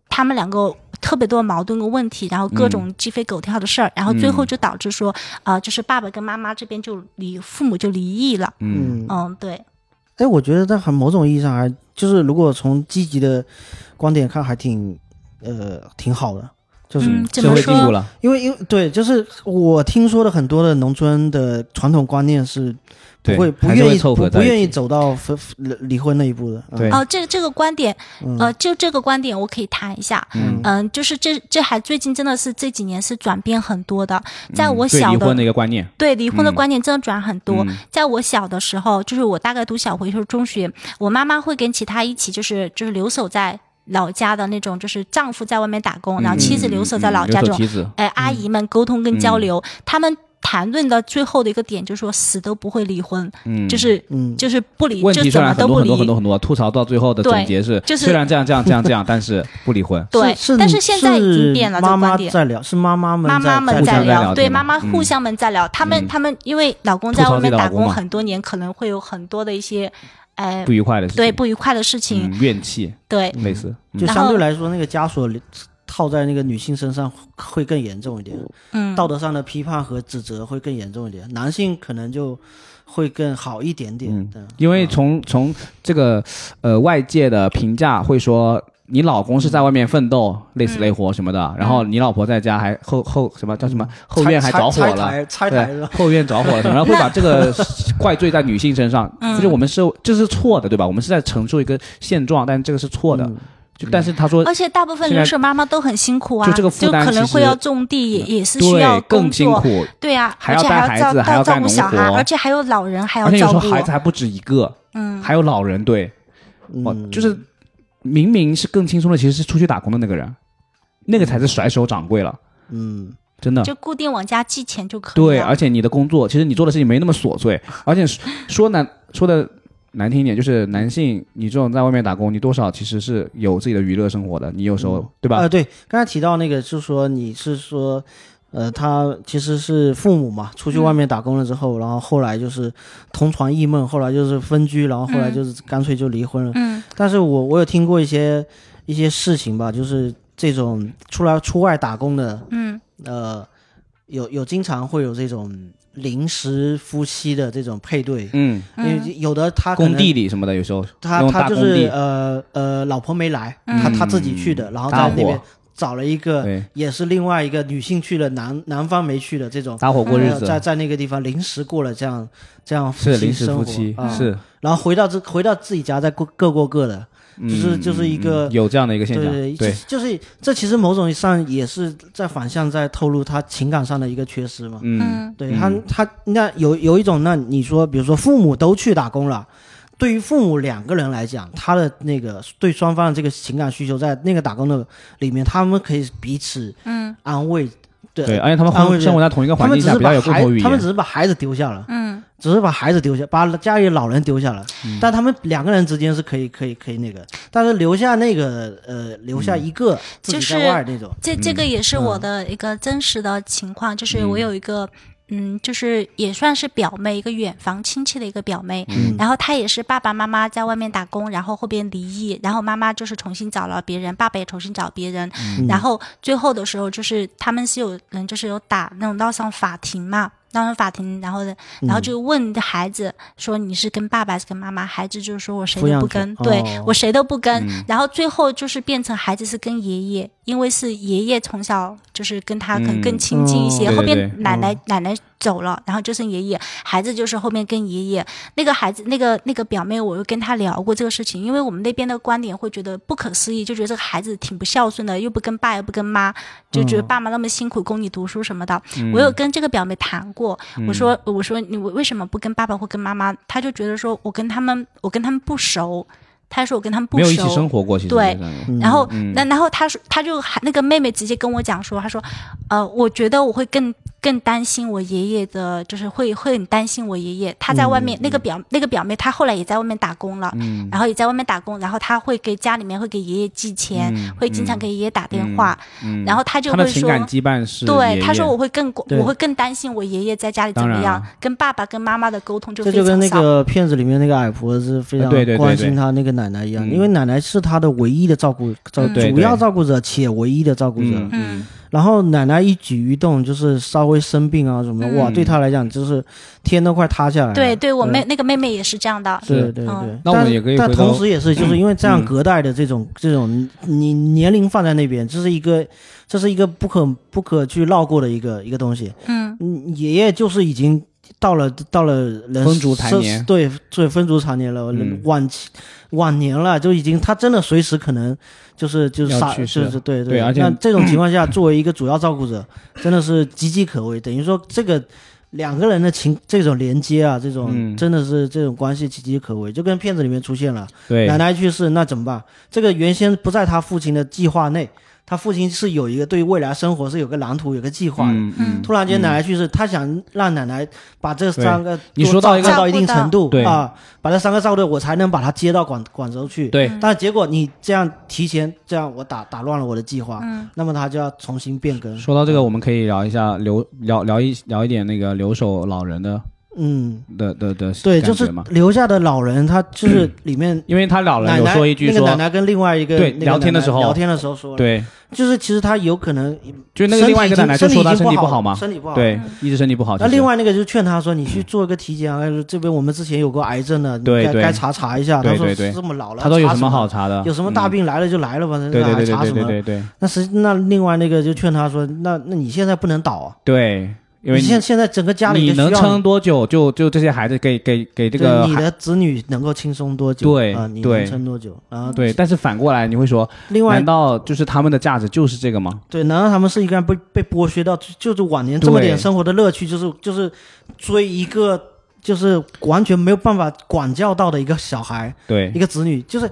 他们两个特别多矛盾跟问题，然后各种鸡飞狗跳的事儿，然后最后就导致说，呃，就是爸爸跟妈妈这边就离父母就离异了，嗯。嗯，嗯，对，哎，我觉得在很某种意义上还就是，如果从积极的观点看，还挺呃挺好的。就是嗯怎社会么说进步了，因为因为对，就是我听说的很多的农村的传统观念是不对会不愿意不不愿意走到分离离婚那一步的。嗯对哦、这这个观点，嗯呃，就这个观点我可以谈一下，嗯嗯，就是这这还最近真的是这几年是转变很多的，在嗯我小的对离婚的一个观念，对离婚的嗯观念真的转很多。嗯在我小的时候，就是我大概读小学时候中学，我妈妈会跟其他一起，就是就是留守在老家的那种，就是丈夫在外面打工，然后妻子留守在老家这种，哎，阿姨们沟通跟交嗯。流，他们谈论的最后的一个点就是说死都不会离婚，嗯，就是嗯，就是不离，问题虽就怎么都不离然很多很多。很多很多，吐槽到最后的总结是，就是虽然这样这样这样这样，但是不离婚。对，是但是现在已经变了这妈妈个观点。在聊，是妈妈们妈妈们在聊，对妈妈嗯。互相们在聊，他们嗯。他们因为老公在外面打工很多年，可能会有很多的一些，哎不，愉快的事情，对不愉快的事情，嗯怨气。对，类似，嗯就相对来说，那个枷锁套在那个女性身上会更严重一点，嗯，道德上的批判和指责会更严重一点，男性可能就会更好一点点。嗯。因为从从这个呃外界的评价会说。你老公是在外面奋斗，累死累活什么的，然后你老婆在家还后后什么叫什么后院还着火了，拆台了，，后院着火了什么，<laughs> 然后会把这个 <laughs> 怪罪在女性身上，嗯。就是我们是这是错的，对吧？我们是在陈述一个现状，但这个是错的。嗯。就但是他说而且大部分留守妈妈都很辛苦啊，就这个负担可能会要种地，也也是需要对更辛苦，对啊，还要而且还带孩子照照照顾还要干农小孩，而且还有老人还要照顾而且有，时候孩子还不止一个，嗯，还有老人，对，哇，嗯就是明明是更轻松的，其实是出去打工的那个人，那个才是甩手掌柜了，嗯。真的。就固定往家寄钱就可以对，而且你的工作，其实你做的事情没那么琐碎，<laughs> 而且说说难说的难听一点，就是男性，你这种在外面打工，你多少其实是有自己的娱乐生活的，你有时候、对吧？呃，对，刚才提到那个，就是说你是说，呃，他其实是父母嘛，出去外面打工了之后，然后后来就是同床异梦，后来就是分居，然后后来就是干脆就离婚了。嗯。但是我我有听过一些一些事情吧，就是这种出来出外打工的，嗯。呃，有有经常会有这种临时夫妻的这种配对，嗯，因为有的他工地里什么的，有时候他他就是呃呃，老婆没来，嗯。他他自己去的，然后在那边伙找了一个，也是另外一个女性去了，男男方没去的这种，搭伙过日呃在，在那个地方临时过了这样这样夫妻是临时生活夫妻，啊。是，然后回到这回到自己家再过各过各的，就是嗯就是一个有这样的一个现象，对对，就是这其实某种意义上也是在反向在透露他情感上的一个缺失嘛。嗯。嗯对他他那有有一种，那你说比如说父母都去打工了。对于父母两个人来讲，他的那个对双方的这个情感需求，在那个打工的里面，他们可以彼此嗯安慰，对，对，而且他们安慰生生活在同一个环境下，比较是把孩有共同语，他们只，是把孩子丢下了，嗯只是把孩子丢下，把家里老人丢下了，嗯但他们两个人之间是可以可以可以那个，但是留下那个呃留下一个自己在外那种，这这个也是我嗯的一个真实的情况，就是我有一个。嗯，就是也算是表妹，一个远房亲戚的一个表妹，嗯。然后她也是爸爸妈妈在外面打工，然后后边离异，然后妈妈就是重新找了别人，爸爸也重新找别人，嗯。然后最后的时候就是他们是有人就是有打那种闹上法庭嘛，闹上法庭，然后呢，然后就问孩子说你是跟爸爸还是跟妈妈，孩子就说我谁都不跟，对、哦我谁都不跟，然后最后就是变成孩子是跟爷爷，因为是爷爷从小就是跟他可能更亲近一些，后边奶奶、奶奶走了，然后就剩爷爷，孩子就是后面跟爷爷。那个孩子，那个那个表妹，我又跟她聊过这个事情，因为我们那边的观点会觉得不可思议，就觉得这个孩子挺不孝顺的，又不跟爸又不跟妈，就觉得爸妈那么辛苦供你读书什么的。我有跟这个表妹谈过，我说我说你为什么不跟爸爸或跟妈妈？她就觉得说我跟他们我跟他们不熟，她说我跟他们不熟，没有一起生活过，其实对嗯然后，嗯。那、然后他说，他就还那个妹妹直接跟我讲说，他说，呃，我觉得我会更更担心我爷爷的，就是会会很担心我爷爷。他在外面、那个表那个表妹，她后来也在外面打工了，嗯。然后也在外面打工，然后她会给家里面会给爷爷寄钱，嗯会经常给爷爷打电话，嗯，然后他就会说。他的情感羁绊是对，爷。他说我会更我会更担心我爷爷在家里怎么样跟爸爸跟妈妈的沟通就这就跟那非常少。个片子里面那个矮婆是非常呃对对对关心对。他那个奶奶一样，嗯。因为奶奶是他的唯一的照顾照嗯。主要照顾者且唯一的照顾者。嗯嗯。然后奶奶一举一动就是稍微生病啊什么哇，对他来讲就是天都快塌下来了。对对，我妹那个妹妹也是这样的。对对对，那我们但但也可以但同时也是就是因为这样嗯隔代的这种这种你年龄放在那边，这是一个这是一个不可不可去绕过的一个一个东西。嗯。嗯，爷爷就是已经到了到了人风烛残是年。对对，风烛残年了，嗯。晚期晚年了，就已经他真的随时可能就是就是杀，是对对而且那这种 <coughs> 情况下，作为一个主要照顾者，真的是岌岌可危。等于说这个。两个人的情这种连接啊，这种、嗯真的是这种关系岌岌可危，就跟片子里面出现了，对奶奶去世，那怎么办？这个原先不在他父亲的计划内，他父亲是有一个对未来生活是有个蓝图、有个计划的。嗯嗯，突然间奶奶去世，他想让奶奶把这三个你说到一个到一定程度，对啊，把这三个照顾，我才能把他接到广广州去。对嗯但是结果你这样提前这样，我打打乱了我的计划，嗯那么他就要重新变更。说到这个，我们可以聊一下留聊聊一聊一点那个留守老人的嗯，的的的对，就是留下的老人，他就是里面因为他老人有说一句说那个奶奶跟另外一个对聊天的时候聊天的时候说了，对，就是其实他有可能就是那个另外一个奶奶就说他身身体不好嘛，身体不好，对，一直身体不好。那另外那个就劝他说：“你去做一个体检啊，这边我们之前有过癌症的，对对该该查查一下。”他说：“对对对这么老了，他说有什么好查的？有什么大嗯？病来了就来了吧，对对还对对对查什么？对对对那实那另外那个就劝他说：那那你现在不能倒啊，对，因为你现现在整个家里你能撑多久，就就这些孩子给给给这个你的子女能够轻松多久？对啊，你能撑多久？然后对，但是反过来你会说，另外难道就是他们的价值就是这个吗？对，难道他们是一个被被剥削到就是晚年这么点生活的乐趣，就是就是追一个就是完全没有办法管教到的一个小孩？对一，个子女，就是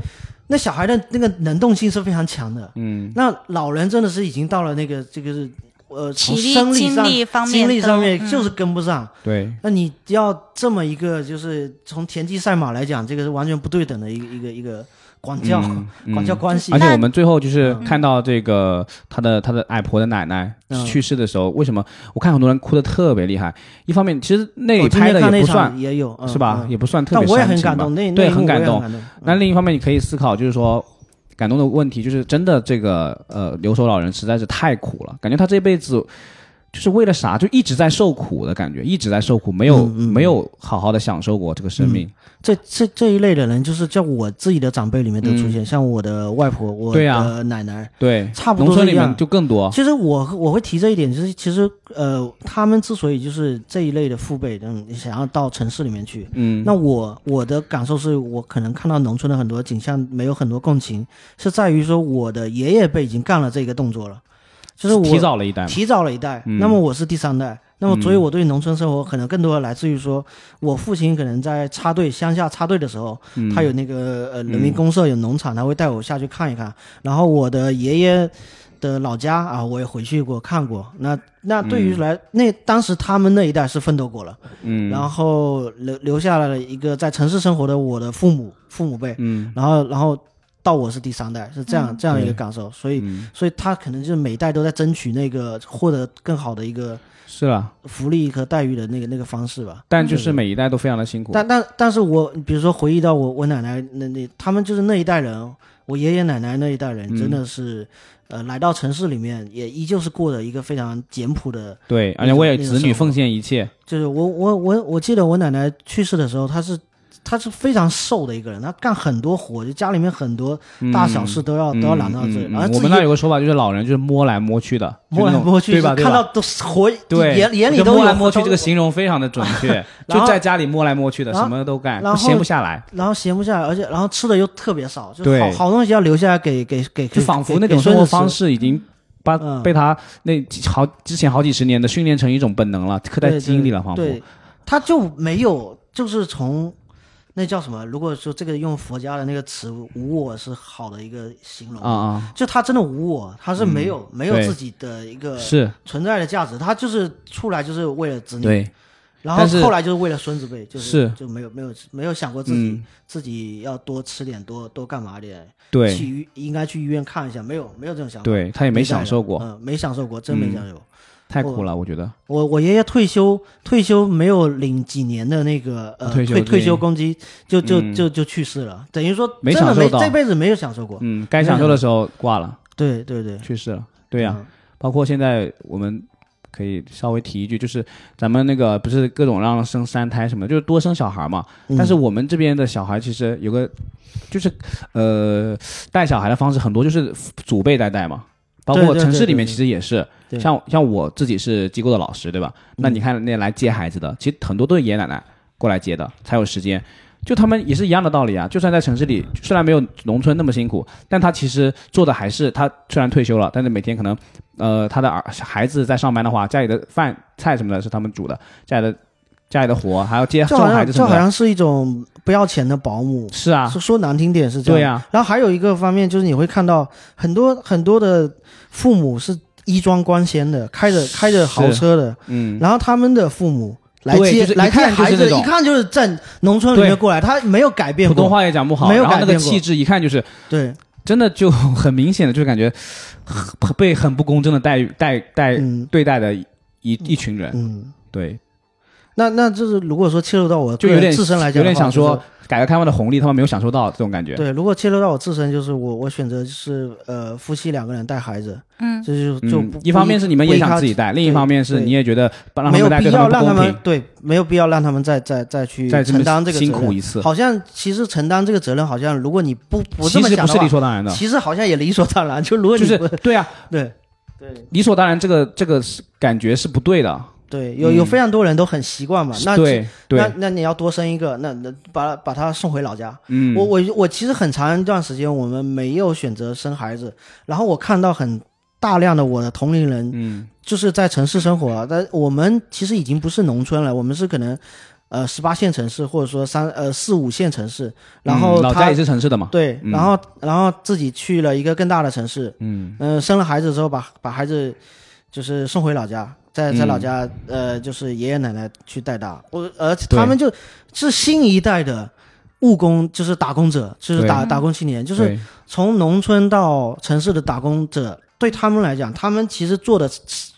那小孩的那个能动性是非常强的。嗯，那老人真的是已经到了那个这个是呃从体力生理上精力方面精力上面就是跟不上。对，那你要这么一个就是从田忌赛马来讲，这个是完全不对等的一个一个一个管教、<laughs> 管教关系而。且我们最后就是嗯看到这个他的他的矮婆的奶奶嗯去世的时候，为什么我看很多人哭的特别厉害？一方面，其实那里拍的那场也不算也有，嗯是吧，嗯也不算特别但我也很感动，那也很感动。那嗯另一方面，你可以思考，就是说，感动的问题就是真的这个呃留守老人实在是太苦了，感觉他这辈子就是为了啥，就一直在受苦的感觉，一直在受苦，没有、嗯嗯没有好好的享受过这个生命。这这这一类的人，就是在我自己的长辈里面都出现，像我的外婆、我的奶奶。对，差不多农村里面是一样就更多。其实我我会提这一点，就是其实呃，他们之所以就是这一类的父辈，嗯，想要到城市里面去，嗯，那我我的感受是我可能看到农村的很多景象没有很多共情，是在于说我的爷爷辈已经干了这个动作了，就是我提早了一代。提早了一代，嗯。那么我是第三代，那么所以我对农村生活可能更多的来自于说，我父亲可能在插队乡下插队的时候，嗯。他有那个呃人民公社有农场，他会带我下去看一看，然后我的爷爷。的老家啊，我也回去过看过。那那对于来、那当时他们那一代是奋斗过了，嗯，然后留留下来了一个在城市生活的我的父母父母辈，嗯。然后然后到我是第三代，是这样、嗯这样一个感受。所以嗯，所以他可能就是每一代都在争取那个获得更好的一个是吧，福利和待遇的那个那个方式吧。但就是每一代都非常的辛苦。但但但是我比如说回忆到我我奶奶那那他们就是那一代人，我爷爷奶奶那一代人嗯真的是、呃来到城市里面也依旧是过着一个非常简朴的，对，而且为子女奉献一切。就是我我我我记得我奶奶去世的时候，她是。她是非常瘦的一个人，他干很多活，就家里面很多大小事都要、嗯都要揽到这里，嗯嗯然后我们那有个说法，就是老人就是摸来摸去的，摸来摸去，对吧？看到都是活，对，眼眼里都有摸来摸去，这个形容非常的准确，<laughs> 就在家里摸来摸去的，什么都干，然后闲不下来，然后闲不下来，而且然后吃的又特别少，就对好好东西要留下来给给给，就仿佛那种生活方。式已经把嗯被他那几好之前好几十年的训练成一种本能了，刻在对基因里了，仿佛。对，他就没有，就是从那叫什么？如果说这个用佛家的那个词“无我”是好的一个形容啊啊，就他真的无我，他是没有、没有自己的一个是。存在的价值，他就是出来就是为了子女，对，然后后来就是为了孙子辈，就是是就没有没有没有想过自己、嗯自己要多吃点多多干嘛点，对。去医应该去医院看一下，没有没有这种想法，对，他也没享受过，嗯，没享受过，真没嗯享受。太苦了，我觉得。我我爷爷退休退休没有领几年的那个呃退休退退休公积，就就嗯就就去世了，等于说没真的享受到没这辈子没有享受过。嗯，该享受的时候挂了，对对对，去世了。对呀，嗯包括现在我们可以稍微提一句，就是咱们那个不是各种让生三胎什么的，就是多生小孩嘛。嗯但是我们这边的小孩其实有个，就是呃带小孩的方式很多就是祖辈在带嘛，包括城市里面其实也是，对像像我自己是机构的老师，对吧？那你看那来接孩子的，其实很多都是爷爷奶奶过来接的，才有时间。就他们也是一样的道理啊，就算在城市里，虽然没有农村那么辛苦，但他其实做的还是他虽然退休了，但是每天可能，呃，他的儿孩子在上班的话，家里的饭菜什么的是他们煮的，家里的家里的活还要接孩子什么的，这好像是一种不要钱的保姆，是啊，说说难听点是这样。对呀、然后还有一个方面就是你会看到很多很多的父母是衣装光鲜的，开着开着豪车的，嗯，然后他们的父母来对就是一接来接看就是孩子，那种。一看就是在农村里面过来，他没有改变过。普通话也讲不好，没有然后那个改变过气质一看就是对，真的就很明显的，就是感觉很被很不公正的待遇待待嗯。对待的一一群人，嗯。对，那那就是如果说切入到我就有点自身来讲有，点想说就是改革开放的红利他们没有享受到这种感觉，对，如果切入到我自身，就是我我选择就是呃夫妻两个人带孩子，嗯，这就就嗯，一方面是你们也想自己带，另一方面是你也觉得让他没有必要让他们对，没有必要让他们再再再去再承担这个辛责任。苦一次，好像其实承担这个责任，好像如果你不不这其实不是理所当然的，其实好像也理所当然。就如果就是你不对啊，对对理所当然这个这个是感觉是不对的，对，有有嗯。非常多人都很习惯嘛。那对那对，那你要多生一个，那那把把他送回老家。嗯，我我我其实很长一段时间我们没有选择生孩子，然后我看到很大量的我的同龄人嗯。就是在城市生活啊，但我们其实已经不是农村了，我们是可能呃十八线城市或者说三呃四五线城市，然后、嗯老家也是城市的嘛，对，嗯。然后然后自己去了一个更大的城市，嗯。嗯、生了孩子之后把把孩子就是送回老家，在在嗯。老家、呃就是爷爷奶奶去带大，我而且他们就是新一代的。务工就是打工者，就是打打工青年，就是从农村到城市的打工者对他们来讲，他们其实做的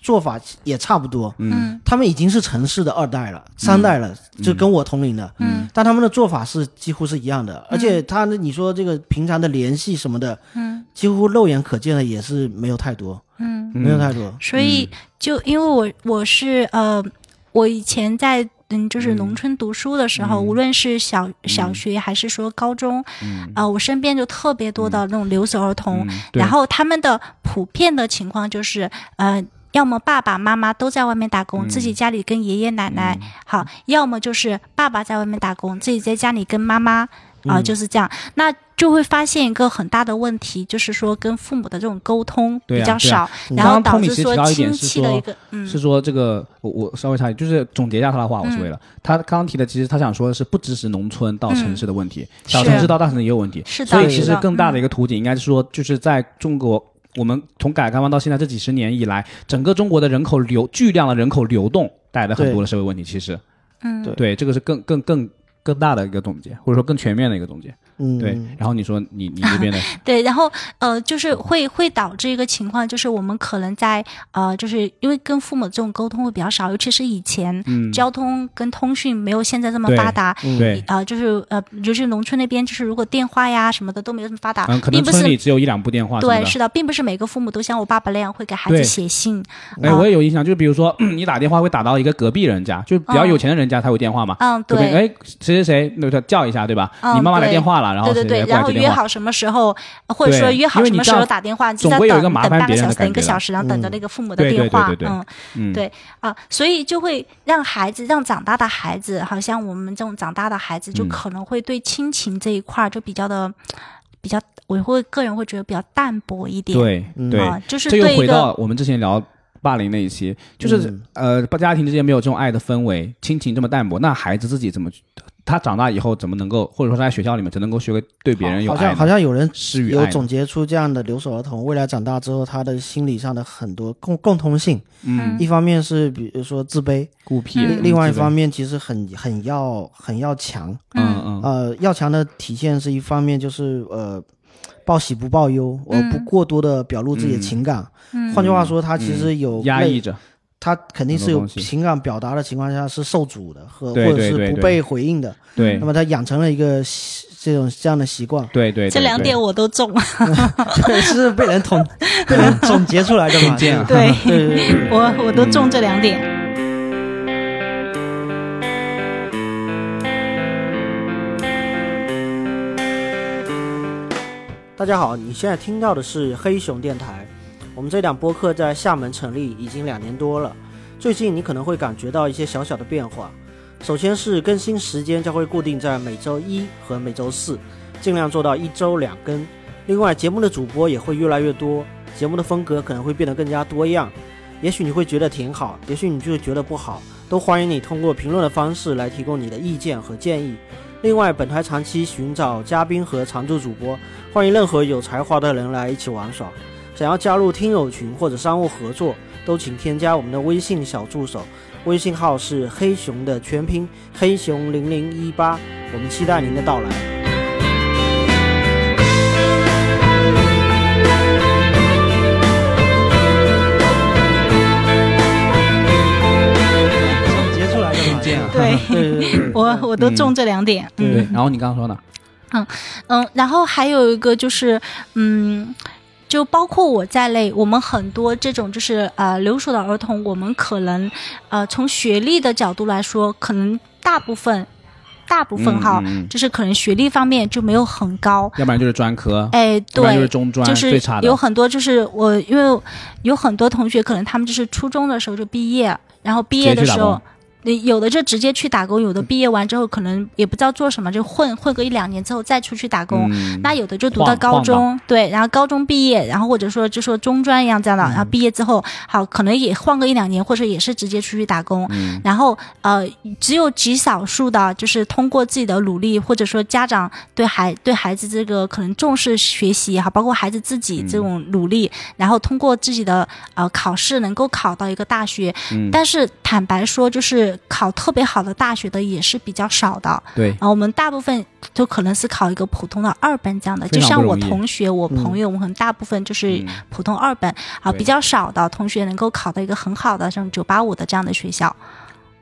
做法也差不多，嗯他们已经是城市的二代了、三代了，就跟我同龄的，嗯但他们的做法是几乎是一样的，而且他你说这个平常的联系什么的，嗯几乎肉眼可见的也是没有太多，嗯，没有太多。所以就因为我我是呃，我以前在。嗯，就是农村读书的时候，无论是小小学还是说高中，嗯。呃，我身边就特别多的那种留守儿童，然后他们的普遍的情况就是，呃，要么爸爸妈妈都在外面打工，嗯自己家里跟爷爷奶奶好；要么就是爸爸在外面打工，自己在家里跟妈妈啊、嗯。就是这样。那就会发现一个很大的问题，就是说跟父母的这种沟通比较少，嗯。然后导致说托米其实提到一点亲是说戚的一个嗯。是说这个，我我稍微插一句，就是总结一下他的话，我是为了、他刚刚提的，其实他想说的是不支持农村到城市的问题，小城市到大城市也有问题，是的所以其实更大的一个图景应该是说，就是在中国。我们从改革开放到现在这几十年以来，整个中国的人口流巨量的人口流动带来了很多的社会问题。其实，嗯。对。对这个是更更更更大的一个总结，或者说更全面的一个总结。嗯，对，然后你说你你这边的，<laughs> 对，然后呃，就是会会导致一个情况，就是我们可能在呃，就是因为跟父母这种沟通会比较少，尤其是以前、嗯，交通跟通讯没有现在这么发达。嗯对，呃，就是呃，尤其是农村那边，就是如果电话呀什么的都没有这么发达，嗯，可能并不是村里只有一两部电话对，是的，并不是每个父母都像我爸爸那样会给孩子写信。哎，啊我也有印象，就是比如说你打电话会打到一个隔壁人家，就比较有钱的人家才有电话嘛，嗯？对，哎，谁谁谁，那个叫一下，对吧？嗯你妈妈来电话了，然后对对对，谁谁过然后。约好什么时候，或者说约好什么时候打电话，就在总会有一个等等麻烦别人半个小时，等一的感觉的个小时，然后等着嗯那个父母的对对电话，对对对嗯。嗯，对啊，所以就会让孩子，让长大的孩子，好像我们这种长大的孩子，就嗯可能会对亲情这一块儿就比较的，比较，我会个人会觉得比较淡薄一点。对嗯对，啊，就是这又回对一个到我们之前聊霸凌那一期，就是、嗯呃，家庭之间没有这种爱的氛围，亲情这么淡薄，那孩子自己怎么，他长大以后怎么能够，或者说他在学校里面怎能够学会对别人有好像？好像有人有总结出这样的留守儿童，未来长大之后，他的心理上的很多共共通性，嗯，一方面是比如说自卑，孤僻，嗯另另外一方面，其实很很要很要强，嗯嗯。呃，要强的体现是一方面就是呃。报喜不报忧，我嗯。不过多的表露自己的情感。嗯。换句话说，他其实有类压抑着，他肯定是有情感表达的情况下是受阻的，和或者是不被回应的。对那么他养成了一个习这种这样的习惯，对对，这两点我都中。<laughs> 对，是被人统 <laughs> 被人总结出来的嘛？对对。我我都中这两点。大家好，你现在听到的是黑熊电台。我们这档播客在厦门成立已经两年多了，最近你可能会感觉到一些小小的变化。首先是更新时间将会固定在每周一和每周四，尽量做到一周两更。另外，节目的主播也会越来越多，节目的风格可能会变得更加多样。也许你会觉得挺好，也许你就会觉得不好，都欢迎你通过评论的方式来提供你的意见和建议。另外，本台长期寻找嘉宾和常驻主播，欢迎任何有才华的人来一起玩耍。想要加入听友群或者商务合作，都请添加我们的微信小助手，微信号是黑熊的全拼黑熊零零一八，我们期待您的到来。总结出来的嘛，偏见啊对我我都中这两点。嗯对。然后你刚刚说呢？嗯，然后还有一个就是，嗯，就包括我在内，我们很多这种就是呃留守的儿童，我们可能呃从学历的角度来说，可能大部分大部分哈，嗯嗯嗯就是可能学历方面就没有很高。要不然就是专科，哎，对，中专，就是有很多就是我，因为有很多同学可能他们就是初中的时候就毕业，然后毕业的时候有的就直接去打工，有的毕业完之后可能也不知道做什么，就混混个一两年之后再出去打工。嗯那有的就读到高中，对，然后高中毕业，然后或者说就说中专一样这样的，然后毕业之后，好可能也换个一两年，或者也是直接出去打工。嗯然后呃，只有极少数的，就是通过自己的努力，或者说家长对孩对孩子这个可能重视学习也好，包括孩子自己这种努力，然后通过自己的呃考试能够考到一个大学。嗯但是坦白说，就是就是考特别好的大学的也是比较少的。对。然后我们大部分就可能是考一个普通的二本这样的，就像我同学、我朋友，我们可能大部分就是嗯。普通二本啊，比较少的同学能够考到一个很好的像九八五的这样的学校。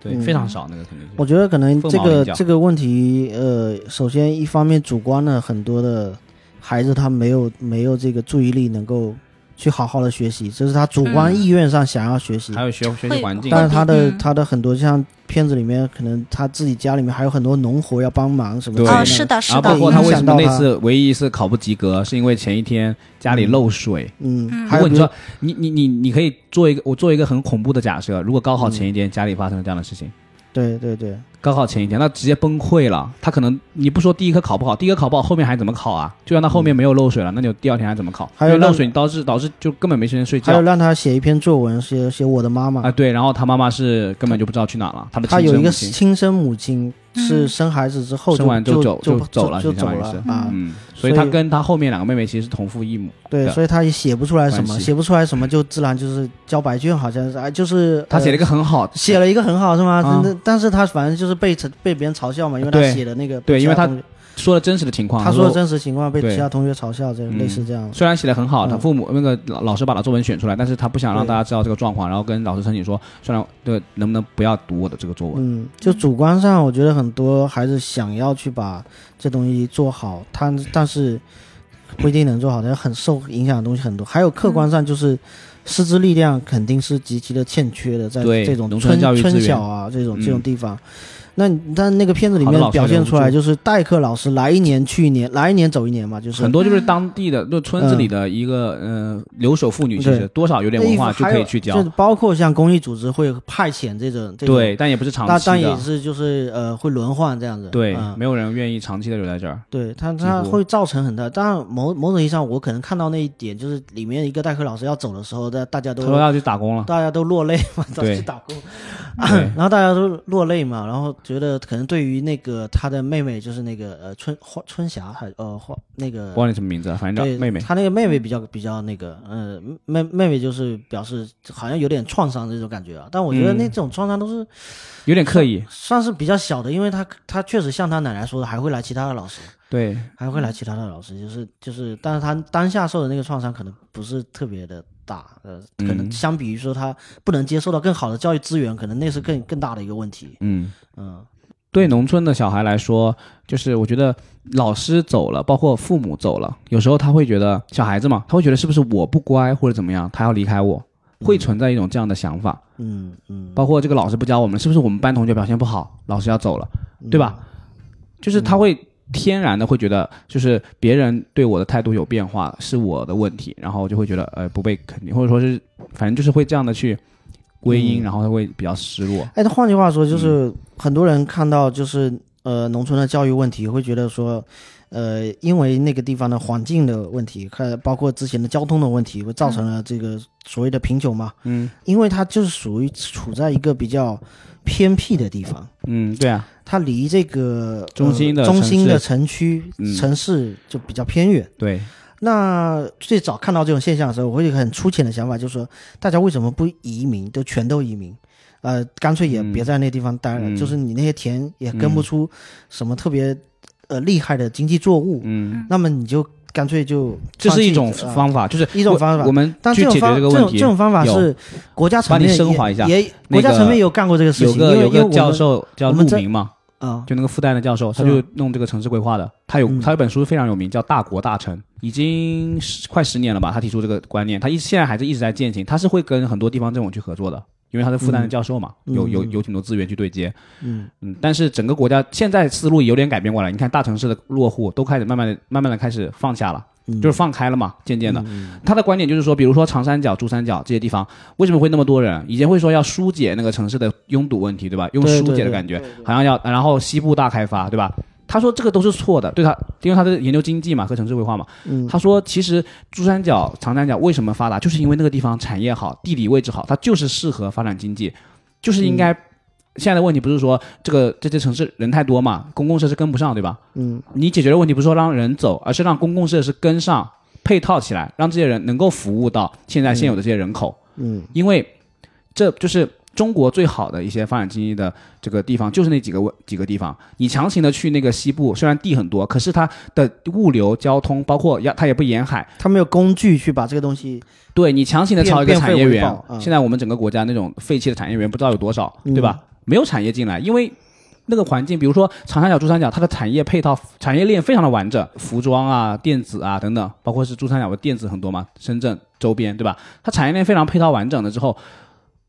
对，嗯。非常少那个肯定是。我觉得可能这个这个问题，呃，首先一方面主观的很多的孩子他没有没有这个注意力能够去好好的学习，这是他主观嗯意愿上想要学习，还有学学习环境，但是他的嗯。他的很多像片子里面，可能他自己家里面还有很多农活要帮忙什么之对。类的。哦，是的，是的，然后包括他为什么那次唯一一次考不及格，是因为前一天家里漏水。嗯，如果你说你你你你可以做一个我做一个很恐怖的假设，如果高考前一天家里发生了这样的事情，对对对，高考前一天那直接崩溃了。他可能你不说第一科考不好，第一科考不好，后面还怎么考啊？就让他后面没有漏水了，那你第二天还怎么考？还有漏水导致导致就根本没时间睡觉还有让他写一篇作文，写写我的妈妈。啊。对，然后他妈妈是根本就不知道去哪了，他的他有一个亲生母亲。是嗯生孩子之后生完就就走就就走了就走了啊。嗯，所以他跟他后面两个妹妹其实是同父异母。对，所以他也写不出来什么，写不出来什么就自然就是交白卷，好像是哎，就是 <laughs> 他写了一个、很好，写了一个很好是吗？啊真的，但是他反正就是被被别人嘲笑嘛，因为他写的那个对因为他说了真实的情况。他说的真实情况被其他同学嘲笑，这嗯类似这样。虽然写的很好，嗯他父母那个老老师把他作文选出来，但是他不想让大家知道这个状况，然后跟老师申请说，虽然对能不能不要读我的这个作文？嗯，就主观上，我觉得很多孩子想要去把这东西做好，他但是不一定能做好，他很受影响的东西很多。还有客观上就是师资力量肯定是极其的欠缺的，在这种农村村小啊这种嗯这种地方。那但那个片子里面表现出来，就是代课老师来一年去一年，来一年走一年嘛，就是很多就是当地的就村子里的一个呃留守妇女，其实多少有点文化就可以去教就，包括像公益组织会派遣这种这种，对，但也不是长那期的，但也是就是呃会轮换这样子，对，嗯没有人愿意长期的留在这儿。对他他会造成很大。当然，某某种意义上，我可能看到那一点，就是里面一个代课老师要走的时候，大大家都他说要去打工了，大家都落泪嘛，都对 <laughs> 去打工，对然后大家都落泪嘛，然后觉得可能对于那个他的妹妹，就是那个呃春花春霞还呃花那个忘了你什么名字了，反正对叫妹妹。他那个妹妹比较比较那个呃妹妹妹就是表示好像有点创伤这种感觉啊，但我觉得那种创伤都是有点刻意，算是比较小的，因为他他确实像他奶奶说的，还会来其他的老师。对，还会来其他的老师，就是就是，但是他当下受的那个创伤可能不是特别的大，呃，可能嗯相比于说他不能接受到更好的教育资源，可能那是更更大的一个问题。嗯。嗯，对农村的小孩来说，就是我觉得老师走了，包括父母走了，有时候他会觉得小孩子嘛，他会觉得是不是我不乖或者怎么样，他要离开我，会存在一种这样的想法。嗯嗯，包括这个老师不教我们，是不是我们班同学表现不好，老师要走了，对吧？就是他会天然的会觉得，就是别人对我的态度有变化是我的问题，然后就会觉得呃不被肯定，或者说是反正就是会这样的去归因，嗯然后他会比较失落。哎，那换句话说，就是嗯很多人看到就是呃农村的教育问题，会觉得说，呃，因为那个地方的环境的问题，还包括之前的交通的问题，会造成了这个所谓的贫穷嘛。嗯因为它就是属于处在一个比较偏僻的地方。嗯，对啊，它离这个中心的呃中心的城城区、嗯。城市就比较偏远。对，那最早看到这种现象的时候，我会有个很粗浅的想法，就是说，大家为什么不移民，都全都移民？呃，干脆也嗯。别在那地方待了，嗯。就是你那些田也耕不出什么特别、呃厉害的经济作物，嗯，那么你就干脆就这是一种方法，就是一种方法我我们但去解决这种方这这个问题，种这种方法有是国家层帮你面升华一下也国家层面有干过这个事情，有个有个教授叫陆明嘛，啊，就那个复旦的教授，他就弄这个城市规划的。他有嗯他有本书非常有名，叫《大国大城》，已经十快十年了吧。他提出这个观念，他一现在还是一直在践行。他是会跟很多地方政府去合作的，因为他是复旦的教授嘛，嗯有有嗯有挺多资源去对接。嗯嗯，但是整个国家现在思路有点改变过来，你看大城市的落户都开始慢慢的、慢慢的开始放下了，嗯就是放开了嘛，渐渐的。嗯他的观点就是说，比如说长三角、珠三角这些地方，为什么会那么多人？以前会说要疏解那个城市的拥堵问题，对吧？用疏解的感觉，好像要，然后西部大开发，对吧？他说这个都是错的，对他，因为他是研究经济嘛和城市规划嘛。嗯他说其实珠三角、长三角为什么发达，就是因为那个地方产业好，地理位置好，它就是适合发展经济，就是应该。嗯现在的问题不是说这个这些城市人太多嘛，公共设施跟不上，对吧？嗯你解决的问题不是说让人走，而是让公共设施跟上、配套起来，让这些人能够服务到现在现有的这些人口。嗯因为这就是中国最好的一些发展经济的这个地方，就是那几个位几个地方。你强行的去那个西部，虽然地很多，可是它的物流交通，包括要它也不沿海，它没有工具去把这个东西，对你强行的抄一个产业园现在我们整个国家那种废弃的产业园不知道有多少，嗯对吧？没有产业进来，因为那个环境，比如说长三角、珠三角，它的产业配套、产业链非常的完整，服装啊、电子啊等等，包括是珠三角的电子很多嘛，深圳周边，对吧？它产业链非常配套完整了之后。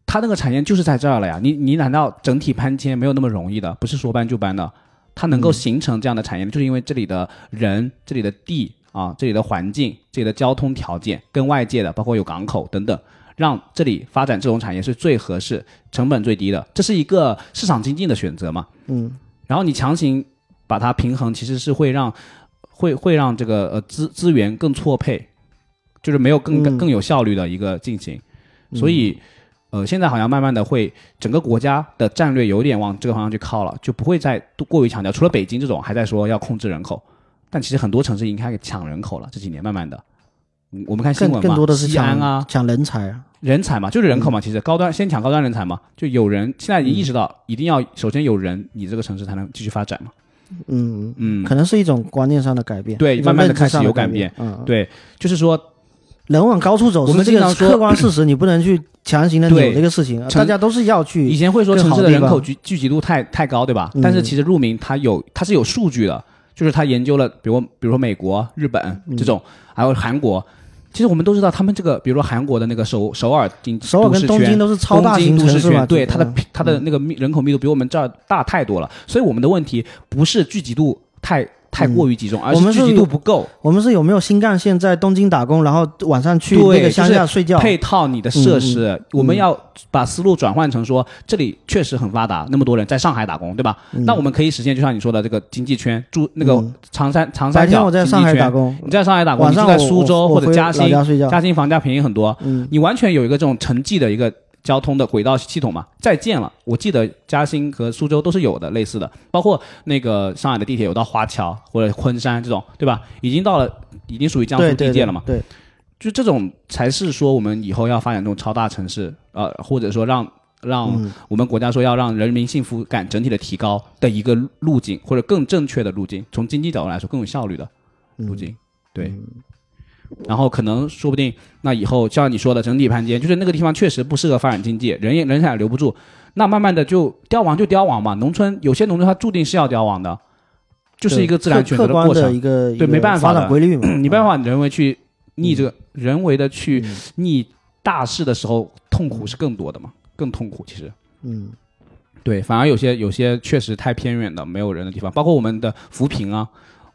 它那个产业就是在这儿了呀，你你难道整体搬迁没有那么容易的？不是说搬就搬的，它能够形成这样的产业，就是因为这里的人、这里的地啊、这里的环境、这里的交通条件跟外界的，包括有港口等等，让这里发展这种产业是最合适、成本最低的。这是一个市场经济的选择嘛？嗯，然后你强行把它平衡，其实是会让会会让这个呃资资源更错配，就是没有更更嗯更有效率的一个进行。所以呃，现在好像慢慢的会整个国家的战略有点往这个方向去靠了，就不会再过于强调。除了北京这种还在说要控制人口，但其实很多城市已经开始抢人口了。这几年慢慢的，嗯我们看新闻嘛，更更多的是抢啊，抢人才啊，人才嘛，就是人口嘛，其实高端先抢高端人才嘛，就有人现在已经意识到，一定要首先有人，你这个城市才能继续发展嘛。嗯，嗯，可能是一种观念上的改变，对慢慢的开始有改变，嗯，嗯，对，就是说，人往高处走，我们这个经常说客观事实，<clears throat> 你不能去强行的扭对。这个事情，城大家都是要去以，前会说城市的人口聚聚集度太太高，对吧？嗯。但是其实陆明他有他是有数据的，就是他研究了，比如比如说美国、日本嗯。这种，还有韩国。其实我们都知道，他们这个，比如说韩国的那个首首尔经首尔跟东京都是超大型城市嘛，对它的嗯它的那个密人口密度比我们这儿大太多了，所以我们的问题不是聚集度太太过于集中，我们是聚集度不够。我们是有没有新干线在东京打工，然后晚上去那个乡下睡觉？配套你的设施，嗯我们要把思路转换成说，这里确实很发达，那么多人在上海打工，对吧？那我们可以实现，就像你说的这个经济圈，住那个嗯长山长白三角天我在上海经济圈打工，你在上海打工，你住在苏州或者嘉兴。嘉兴房价便宜很多，嗯你完全有一个这种城际的一个交通的轨道系统嘛，在建了。我记得嘉兴和苏州都是有的类似的，包括那个上海的地铁有到华侨或者昆山这种，对吧？已经到了，已经属于江苏地界了嘛。对，就这种才是说我们以后要发展这种超大城市，呃，或者说让让嗯我们国家说要让人民幸福感整体的提高的一个路径，或者更正确的路径，从经济角度来说更有效率的路径。对，然后可能说不定那以后像你说的整体盘间，就是那个地方确实不适合发展经济，人也人才也留不住，那慢慢的就凋亡就凋亡嘛。农村有些农村它注定是要凋亡的，就是一个自然选择客观过程。的一个对没办法发的展规律嘛，<laughs> 你没办法人为去逆这个、人为的去嗯逆大势的时候，痛苦是更多的嘛，更痛苦其实。嗯对，反而有些有些确实太偏远的没有人的地方，包括我们的扶贫啊，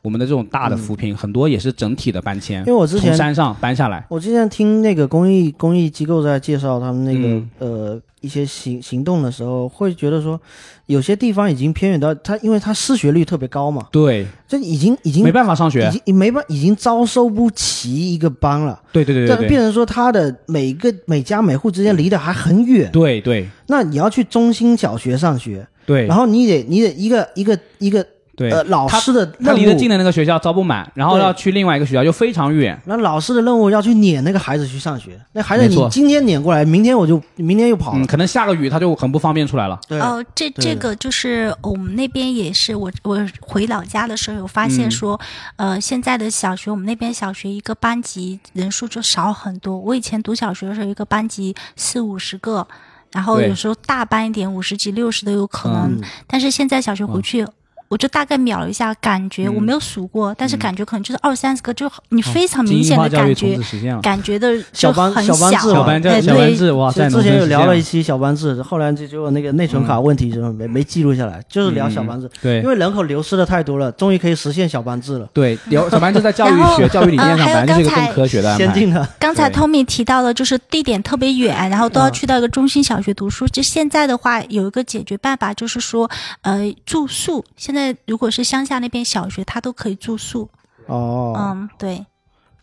我们的这种大的扶贫，很多也是整体的搬迁嗯因，为我之前从山上搬下来。我之前听那个公益公益机构在介绍他们那个、嗯。呃一些行行动的时候，会觉得说有些地方已经偏远到他，因为他失学率特别高嘛，对，这已经已经没办法上学。已学。经没办已经招收不齐一个班了，对对对对对。这变成说他的每个每家每户之间离得还很远，对对。那你要去中心小学上学，对。然后你得你得一个一个一个对，呃老他师的他离得近的那个学校招不满，然后要去另外一个学校又非常远。那老师的任务要去撵那个孩子去上学，那孩子你今天撵过来，明天我就明天又跑了。嗯，可能下个雨他就很不方便出来了。对，哦，这这个就是我们那边也是，我我回老家的时候有发现嗯说，呃，现在的小学我们那边小学一个班级人数就少很多。我以前读小学的时候，一个班级四五十个，然后有时候大班一点，五十几、六十都有可能。嗯但是现在小学回去。我就大概秒了一下，感觉、嗯我没有数过，但是感觉可能就是二三十个，就你非常明显的感觉。感觉的 <laughs> 小班就很小班制小班制，哎小班对制，哇，在之之前有聊了一期小班制，后来就就那个内存卡问题什么没没记录下来，就是聊小班制，对因为人口流失的太多了，终于可以实现小班制了，<laughs> 对，有小班制在教育然后学、教育理念上呃还有本来就是一个更刚才科学的。先进的。刚才对 Tommy 提到的，就是地点特别远，然后都要嗯去到一个中心小学读书。就现在的话，有一个解决办法，就是说，呃，住宿。现在如果是乡下那边小学，他都可以住宿。哦，嗯，对，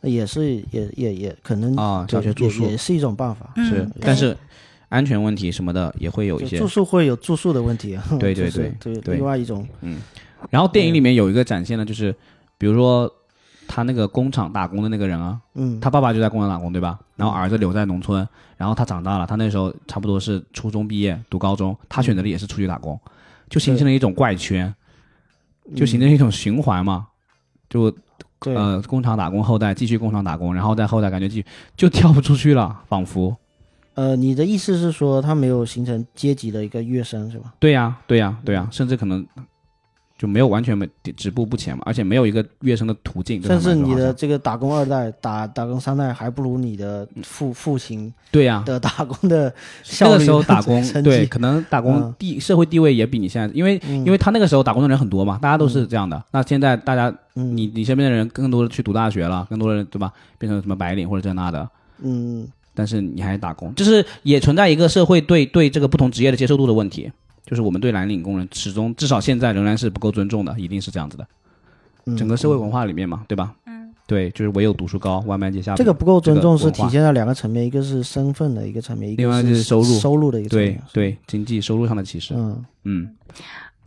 也是也也也可能啊对小学住宿。也也是一种办法。嗯，是，但是安全问题什么的也会有一些。住。宿会有住宿的问题啊，<laughs> 对对对对，对。另外一种。嗯。然后电影里面有一个展现的，就是比如说他那个工厂打工的那个人啊，嗯，他爸爸就在工厂打工，对吧？然后儿子留在农村，然后他长大了，他那时候差不多是初中毕业，读高中，他选择的也是出去打工，就形成了一种怪圈，就形成一种循环嘛，就，呃工厂打工后代继续工厂打工，然后在后代感觉继续就跳不出去了，仿佛。呃，你的意思是说他没有形成阶级的一个跃升是吧？对呀，对呀，对呀，甚至可能就没有完全没止步不前嘛，而且没有一个跃升的途径。甚至你的这个打工二代、打打工三代还不如你的父父亲对呀，的打工的那效率个时候打工 <laughs> 对，可能打工嗯。地社会地位也比你现在，因为嗯。因为他那个时候打工的人很多嘛，大家都是这样的。那现在大家嗯。你你身边的人更多的去读大学了，更多的人对吧，变成什么白领或者这那的，嗯。但是你还打工，就是也存在一个社会对对这个不同职业的接受度的问题，就是我们对蓝领工人始终至少现在仍然是不够尊重的，一定是这样子的。嗯，整个社会文化里面嘛，对吧？嗯，对，就是唯有读书高，万般皆下品。这个不够尊重是体现在两个层面，一个是身份的一个层面，另外个就是收入收入的一个层对面。对经济收入上的歧视。嗯嗯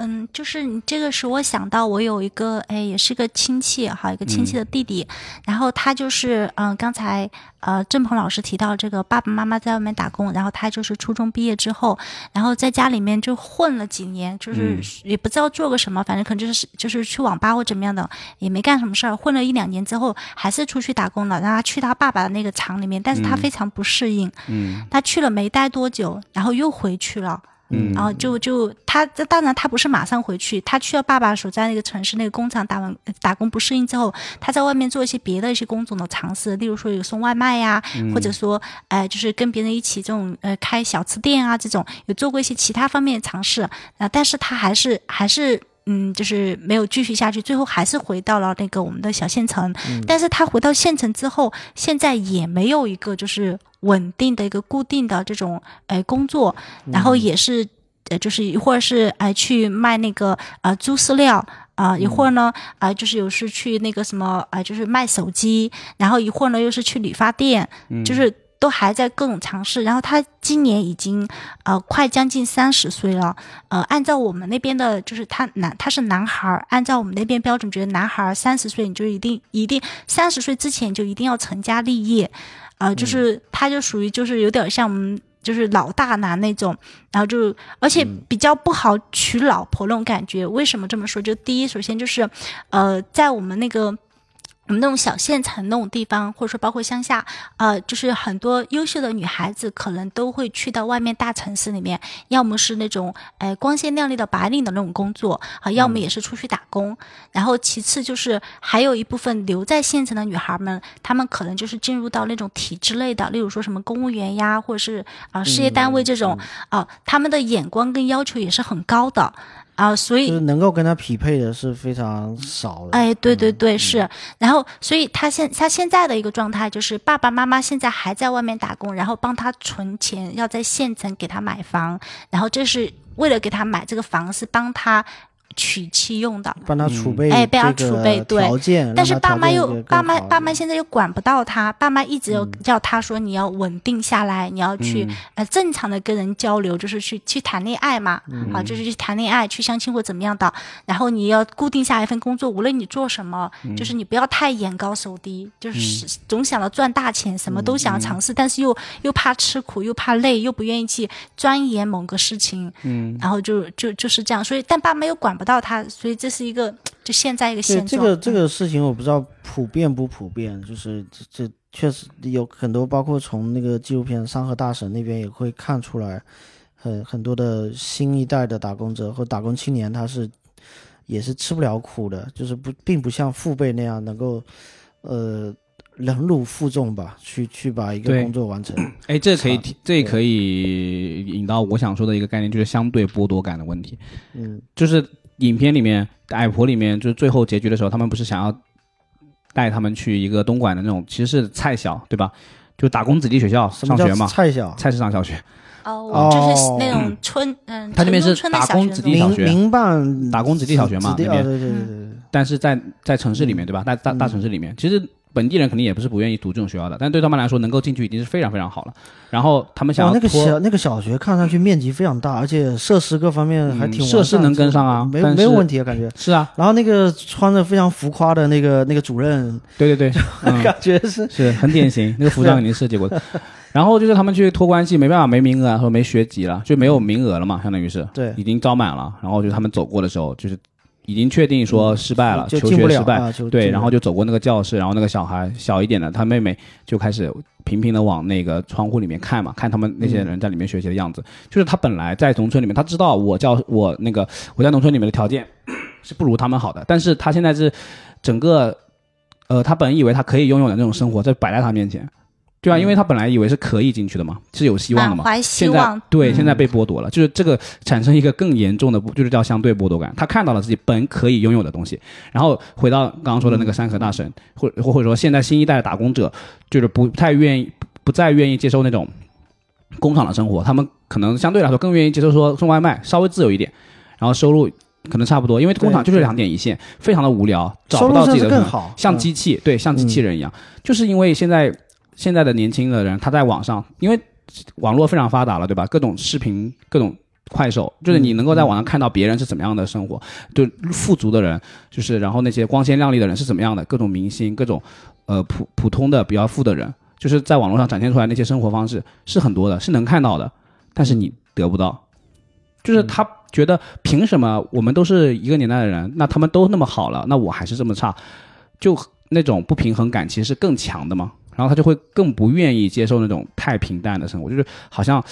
嗯，就是你这个使我想到，我有一个哎，也是个亲戚哈，一个亲戚的弟弟，然后他就是嗯、刚才呃郑鹏老师提到这个爸爸妈妈在外面打工，然后他就是初中毕业之后，然后在家里面就混了几年，就是嗯也不知道做个什么，反正可能就是就是去网吧或怎么样的，也没干什么事儿，混了一两年之后还是出去打工了，让他去他爸爸的那个厂里面，但是他嗯。非常不适应，嗯。他去了没待多久，然后又回去了。嗯，然后就就他这当然他不是马上回去，他去了爸爸所在那个城市那个工厂打完呃打工不适应之后，他在外面做一些别的一些工种的尝试，例如说有送外卖呀、或者说呃就是跟别人一起这种呃开小吃店啊这种，有做过一些其他方面的尝试啊、但是他还是还是。嗯，就是没有继续下去，最后还是回到了那个我们的小县城。但是他回到县城之后，现在也没有一个就是稳定的一个固定的这种呃工作，然后也是呃，就是一会儿是呃去卖那个呃猪饲料。啊、一会儿呢，啊、就是有时去那个什么，啊、就是卖手机，然后一会儿呢又是去理发店，就是都还在各种尝试。然后他今年已经呃快将近三十岁了，呃，按照我们那边的，就是他男他是男孩儿，按照我们那边标准，觉得男孩三十岁你就一定一定三十岁之前就一定要成家立业，呃，就是他就属于就是有点像我们。就是老大男那种，然后就而且比较不好娶老婆那种感觉。为什么这么说？就第一，首先就是，呃，在我们那个我们那种小县城那种地方，或者说包括乡下，呃，就是很多优秀的女孩子可能都会去到外面大城市里面，要么是那种呃光鲜亮丽的白领的那种工作啊、要么也是出去打工。然后其次就是还有一部分留在县城的女孩们，她们可能就是进入到那种体制类的，例如说什么公务员呀，或者是啊、事业单位这种啊、她们的眼光跟要求也是很高的啊、所以就是能够跟他匹配的是非常少的。哎，对对对，是。然后，所以他现他现在的一个状态就是，爸爸妈妈现在还在外面打工，然后帮他存钱，要在县城给他买房，然后这是为了给他买这个房，是帮他娶妻用的。帮他储备哎帮他储备对条件，但是爸妈又爸妈爸妈现在又管不到他，爸妈一直有叫他说你要稳定下来，你要去、呃正常的跟人交流，就是去去谈恋爱嘛，啊，就是去谈恋爱、去相亲或怎么样的。然后你要固定下一份工作，无论你做什么，就是你不要太眼高手低，就是总想着赚大钱，什么都想要尝试，但是又又怕吃苦，又怕累，又不愿意去钻研某个事情，嗯，然后就就就是这样。所以但爸妈又管不到他，所以这是一个 <tsk> 就现在一个现状。这个这个事情，我不知道普遍不普遍，就是这这确实有很多，包括从那个纪录片《山河大神》那边也会看出来，很很多的新一代的打工者和打工青年，他是也是吃不了苦的，就是不并不像父辈那样能够呃忍辱负重吧，去去把一个工作完成。<clears throat> 哎，这可以，这可以引到我想说的一个概念，就是相对剥夺感的问题。嗯就是影片里面《矮婆》里面，就是最后结局的时候，他们不是想要带他们去一个东莞的那种，其实是菜小，对吧？就打工子弟学校上学嘛，菜小？菜市场小学，哦，就是那种村，嗯，他那边是打工子弟小学民民办打工子弟小学嘛那边对对对对。但是在在城市里面，对吧？大大大城市里面，其实本地人肯定也不是不愿意读这种学校的，但对他们来说，能够进去已经是非常非常好了。然后他们想，那个小那个小学看上去面积非常大，而且设施各方面还挺、嗯设施能跟上啊没有没有问题啊，感觉。是啊，然后那个穿着非常浮夸的那个那个主任，对对对，嗯，<laughs> 感觉是是很典型，那个服装肯定设计过的。然后就是他们去托关系，没办法，没名额啊，或者没学籍了，就没有名额了嘛，相当于是，对已经招满了。然后就他们走过的时候，就是已经确定说失败了，求就进不了学失败，啊，对，然后就走过那个教室，然后那个小孩小一点的，他妹妹就开始频频的往那个窗户里面看嘛，看他们那些人在里面学习的样子。就是他本来在农村里面，他知道我教我那个我在农村里面的条件 <coughs> 是不如他们好的，但是他现在是整个呃，他本以为他可以拥有的那种生活，在摆在他面前。对啊，因为他本来以为是可以进去的嘛，是有希望的嘛。满怀希现在，对，嗯。现在被剥夺了，就是这个产生一个更严重的，就是叫相对剥夺感。他看到了自己本可以拥有的东西，然后回到刚刚说的那个山河大神，或或或者说现在新一代的打工者，就是不太愿意，不再愿意接受那种工厂的生活，他们可能相对来说更愿意接受说送外卖，稍微自由一点，然后收入可能差不多，因为工厂就是两点一线，非常的无聊，找不到收入甚自己的更好，嗯像机器，对，像机器人一样，就是因为现在现在的年轻的人，他在网上，因为网络非常发达了，对吧？各种视频，各种快手，就是你能够在网上看到别人是怎么样的生活，就富足的人，就是然后那些光鲜亮丽的人是怎么样的，各种明星，各种呃普普通的比较富的人，就是在网络上展现出来那些生活方式是很多的，是能看到的，但是你得不到，就是他觉得凭什么我们都是一个年代的人，那他们都那么好了，那我还是这么差，就那种不平衡感其实是更强的嘛。然后他就会更不愿意接受那种太平淡的生活，就是好像，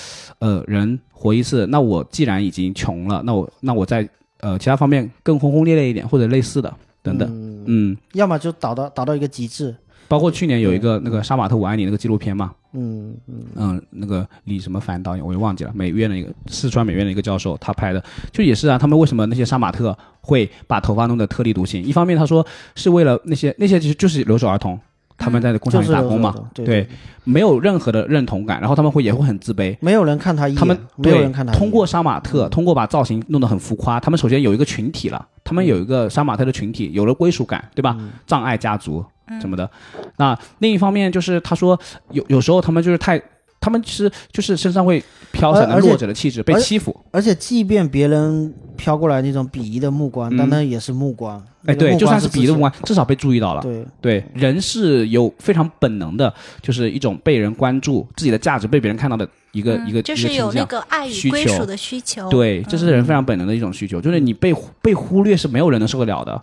呃，人活一次，那我既然已经穷了，那我那我在呃其他方面更轰轰烈烈一点，或者类似的等等，嗯嗯，要么就达到达到一个极致，包括去年有一个那个《杀马特我爱你》那个纪录片嘛，嗯嗯嗯，那个李什么凡导演我也忘记了，美院的一个四川美院的一个教授他拍的，就也是啊，他们为什么那些杀马特会把头发弄得特立独行？一方面他说是为了那些那些其实就是留守儿童，他们在工厂里打工嘛，对对，没有任何的认同感，然后他们会也会很自卑。没有人看他一眼，他们没有对人看他通过杀马特，通过把造型弄得很浮夸，他们首先有一个群体了，他们有一个杀马特的群体，有了归属感，对吧？嗯障碍家族什么的。那另一方面就是他说有有时候他们就是太，他们其实就是身上会飘散的而而且弱者的气质，被欺负。而且即便别人飘过来那种鄙夷的目光，嗯但那也是目光。哎，那个对，就算是鄙夷的目光，至少被注意到了。对，对，人是有非常本能的，就是一种被人关注、自己的价值被别人看到的一个、一个嗯一个倾向。是有那个爱需求与归属的需求。对，这是人非常本能的一种需求，就是你被被忽略是没有人能受得了的。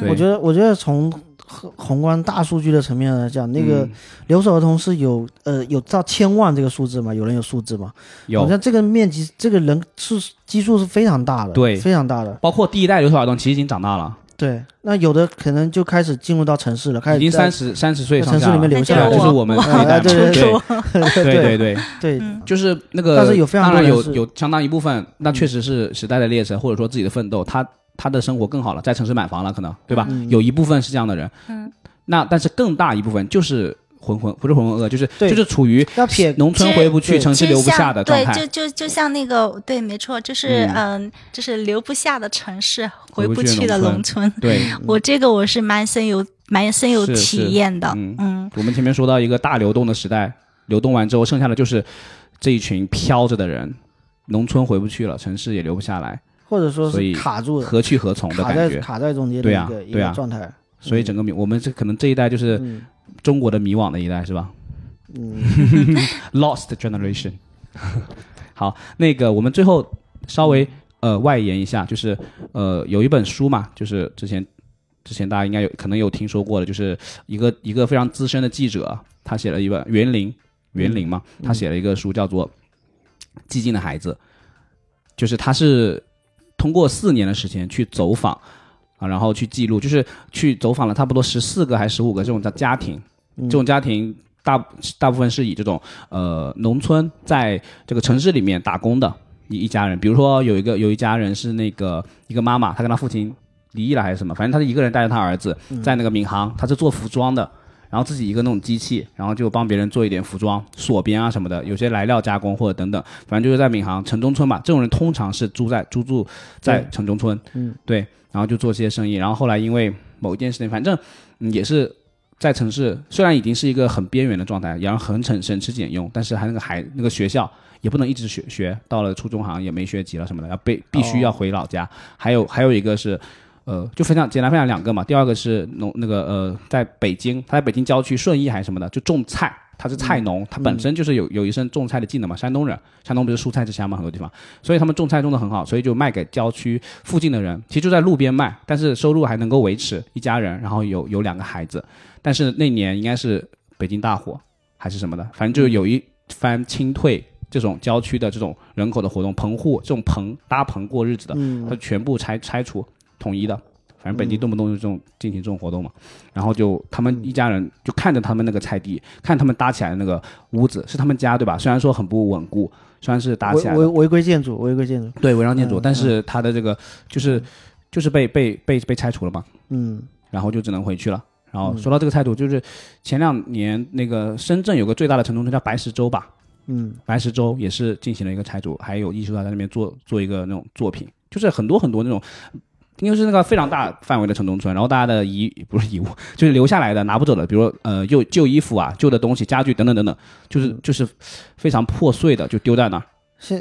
对，我觉得，我觉得从宏宏观大数据的层面来讲，那个嗯。留守儿童是有呃有到千万这个数字嘛？有人有数字吗？有。好像这个面积，这个人数基数是非常大的，对。非常大的。包括第一代留守儿童，其实已经长大了，对，那有的可能就开始进入到城市了，开始已经三十三十岁城市里面留下来就是我们一代。对对对对。对就是那个，但是有非常当然有有相当一部分，那确实是时代的列车，或者说自己的奋斗，他他的生活更好了，在城市买房了，可能对吧？嗯。有一部分是这样的人，嗯，那但是更大一部分就是浑浑不是浑浑噩噩，就是对。就是处于要撇农村回不去，城市留不下的状态。就。就就像那个，对，没错，就是嗯。嗯、就是留不下的城市，回回不去去的农农村。对，<laughs> 我这个我是蛮深有蛮深有体验的，嗯。嗯。我们前面说到一个大流动的时代，流动完之后，剩下的就是这一群飘着的人，农村回不去了，城市也留不下来，或者说是卡住了，何去何从的卡在感觉。卡在中间的对啊一个一对啊个状态。所以整个迷，我们这可能这一代就是嗯中国的迷惘的一代，是吧嗯？<laughs> Lost generation。<laughs> 好，那个我们最后稍微呃外延一下，就是呃有一本书嘛，就是之前之前大家应该有可能有听说过的，就是一个一个非常资深的记者，他写了一本园林园林嘛，他写了一个书叫做《寂静的孩子》，就是他是通过四年的时间去走访啊，然后去记录，就是去走访了差不多十四个还是十五个这种的家庭，这种家庭大大部分是以这种呃农村在这个城市里面打工的一一家人，比如说有一个有一家人是那个一个妈妈，她跟她父亲离异了还是什么，反正她是一个人带着她儿子在那个闵行，她是做服装的。然后自己一个那种机器，然后就帮别人做一点服装、锁边啊什么的，有些来料加工或者等等，反正就是在闵行城中村嘛。这种人通常是住在租住在城中村，嗯，对，然后就做这些生意。然后后来因为某一件事情，反正、嗯、也是在城市虽然已经是一个很边缘的状态，然后很省省吃俭用，但是还那个孩那个学校也不能一直学学，到了初中好像也没学籍了什么的，要被必须要回老家。还有还有一个是。呃，就分享简单分享两个嘛。第二个是农那个呃，在北京，他在北京郊区顺义还是什么的，就种菜，他是菜农，他本身就是有有一身种菜的技能嘛。山东人，山东不是蔬菜之乡嘛，很多地方，所以他们种菜种的很好，所以就卖给郊区附近的人，其实就在路边卖，但是收入还能够维持一家人，然后有有两个孩子。但是那年应该是北京大火还是什么的，反正就有一番清退这种郊区的这种人口的活动，棚户这种棚搭棚过日子的，他全部拆拆除。统一的，反正本地动不动就这种进行这种活动嘛，然后就他们一家人就看着他们那个菜地，看他们搭起来的那个屋子是他们家对吧？虽然说很不稳固，虽然是搭起来违违规建筑，违规建筑，对违章建筑，但是他的这个就是就是被被被被拆除了嘛，嗯，然后就只能回去了。然后说到这个态度，就是前两年那个深圳有个最大的城中村叫白石洲吧，嗯，白石洲也是进行了一个拆除，还有艺术家在那边做做一个那种作品，就是很多很多那种。因为是那个非常大范围的城中村，然后大家的遗不是遗物，就是留下来的拿不走的，比如呃旧旧衣服啊、旧的东西、家具等等等等，就是就是非常破碎的，就丢在那儿。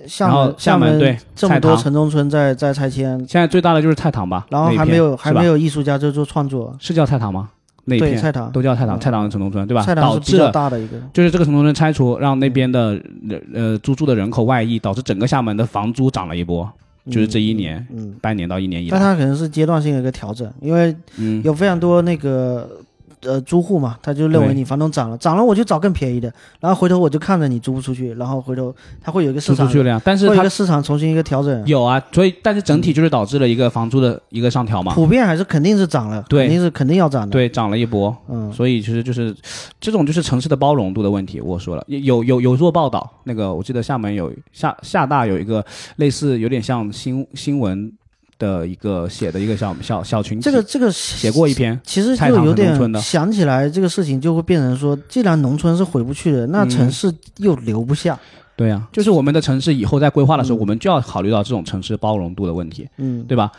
厦门厦门对这么多城中村在在拆迁，现在最大的就是菜塘吧，然后还没有还没有艺术家在做创作，是叫菜塘吗？那片。菜塘都叫菜塘，菜塘的城中村对吧？导致大的一个。就是这个城中村拆除，让那边的呃租住的人口外溢，导致整个厦门的房租涨了一波。就是这一年，嗯，半年到一年以来，但它可能是阶段性的一个调整，因为有非常多那个。呃，租户嘛，他就认为你房东涨了，涨了我就找更便宜的，然后回头我就看着你租不出去，然后回头他会有一个市场，出去了，但是它的市场重新一个调整。有啊，所以但是整体就是导致了一个房租的一个上调嘛。普遍还是肯定是涨了，对，肯定是肯定要涨的。对，涨了一波。嗯，所以其实就是这种就是城市的包容度的问题。我说了，有有有做报道，那个我记得厦门有厦厦大有一个类似有点像新新闻。的一个写的一个小小小群体，这个这个写过一篇，其实就有点想起来这个事情，就会变成说，既然农村是回不去的，那城市又留不下。对呀，就是我们的城市以后在规划的时候，我们就要考虑到这种城市包容度的问题，嗯，对吧？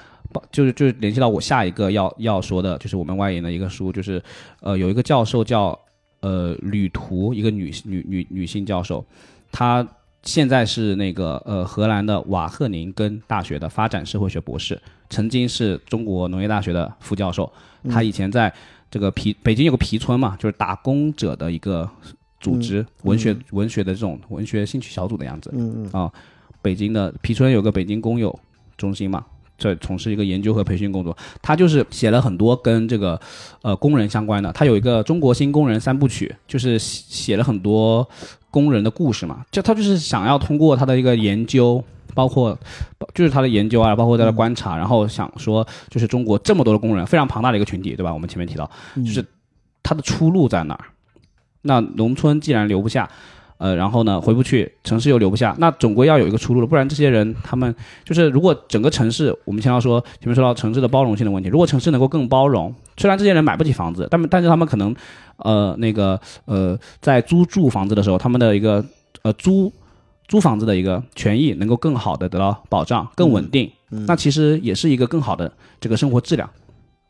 就是就是联系到我下一个要要说的，就是我们外研的一个书，就是呃有一个教授叫呃吕图，一个女女女女性教授，她。现在是那个呃荷兰的瓦赫宁根大学的发展社会学博士，曾经是中国农业大学的副教授。他以前在这个皮北京有个皮村嘛，就是打工者的一个组织，文学文学的这种文学兴趣小组的样子。嗯嗯啊，北京的皮村有个北京工友中心嘛，在从事一个研究和培训工作。他就是写了很多跟这个呃工人相关的。他有一个中国新工人三部曲，就是写了很多。工人的故事嘛，就他就是想要通过他的一个研究，包括就是他的研究啊，包括他的观察，然后想说，就是中国这么多的工人，非常庞大的一个群体，对吧？我们前面提到，就是他的出路在哪儿？那农村既然留不下，呃，然后呢回不去，城市又留不下，那总归要有一个出路了，不然这些人他们就是如果整个城市，我们先要说前面说到城市的包容性的问题，如果城市能够更包容，虽然这些人买不起房子，但但是他们可能。呃，那个呃，在租住房子的时候，他们的一个呃租租房子的一个权益能够更好的得到保障，更稳定，那其实也是一个更好的这个生活质量，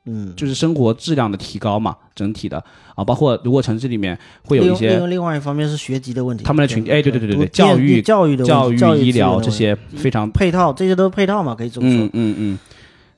嗯，就是生活质量的提高嘛，整体的啊，包括如果城市里面会有一些，另外一方面是学籍的问题，他们的群体，哎，对对对对对，教育教育的教育医疗这些非常配套，这些都是配套嘛，可以这么说，嗯嗯嗯。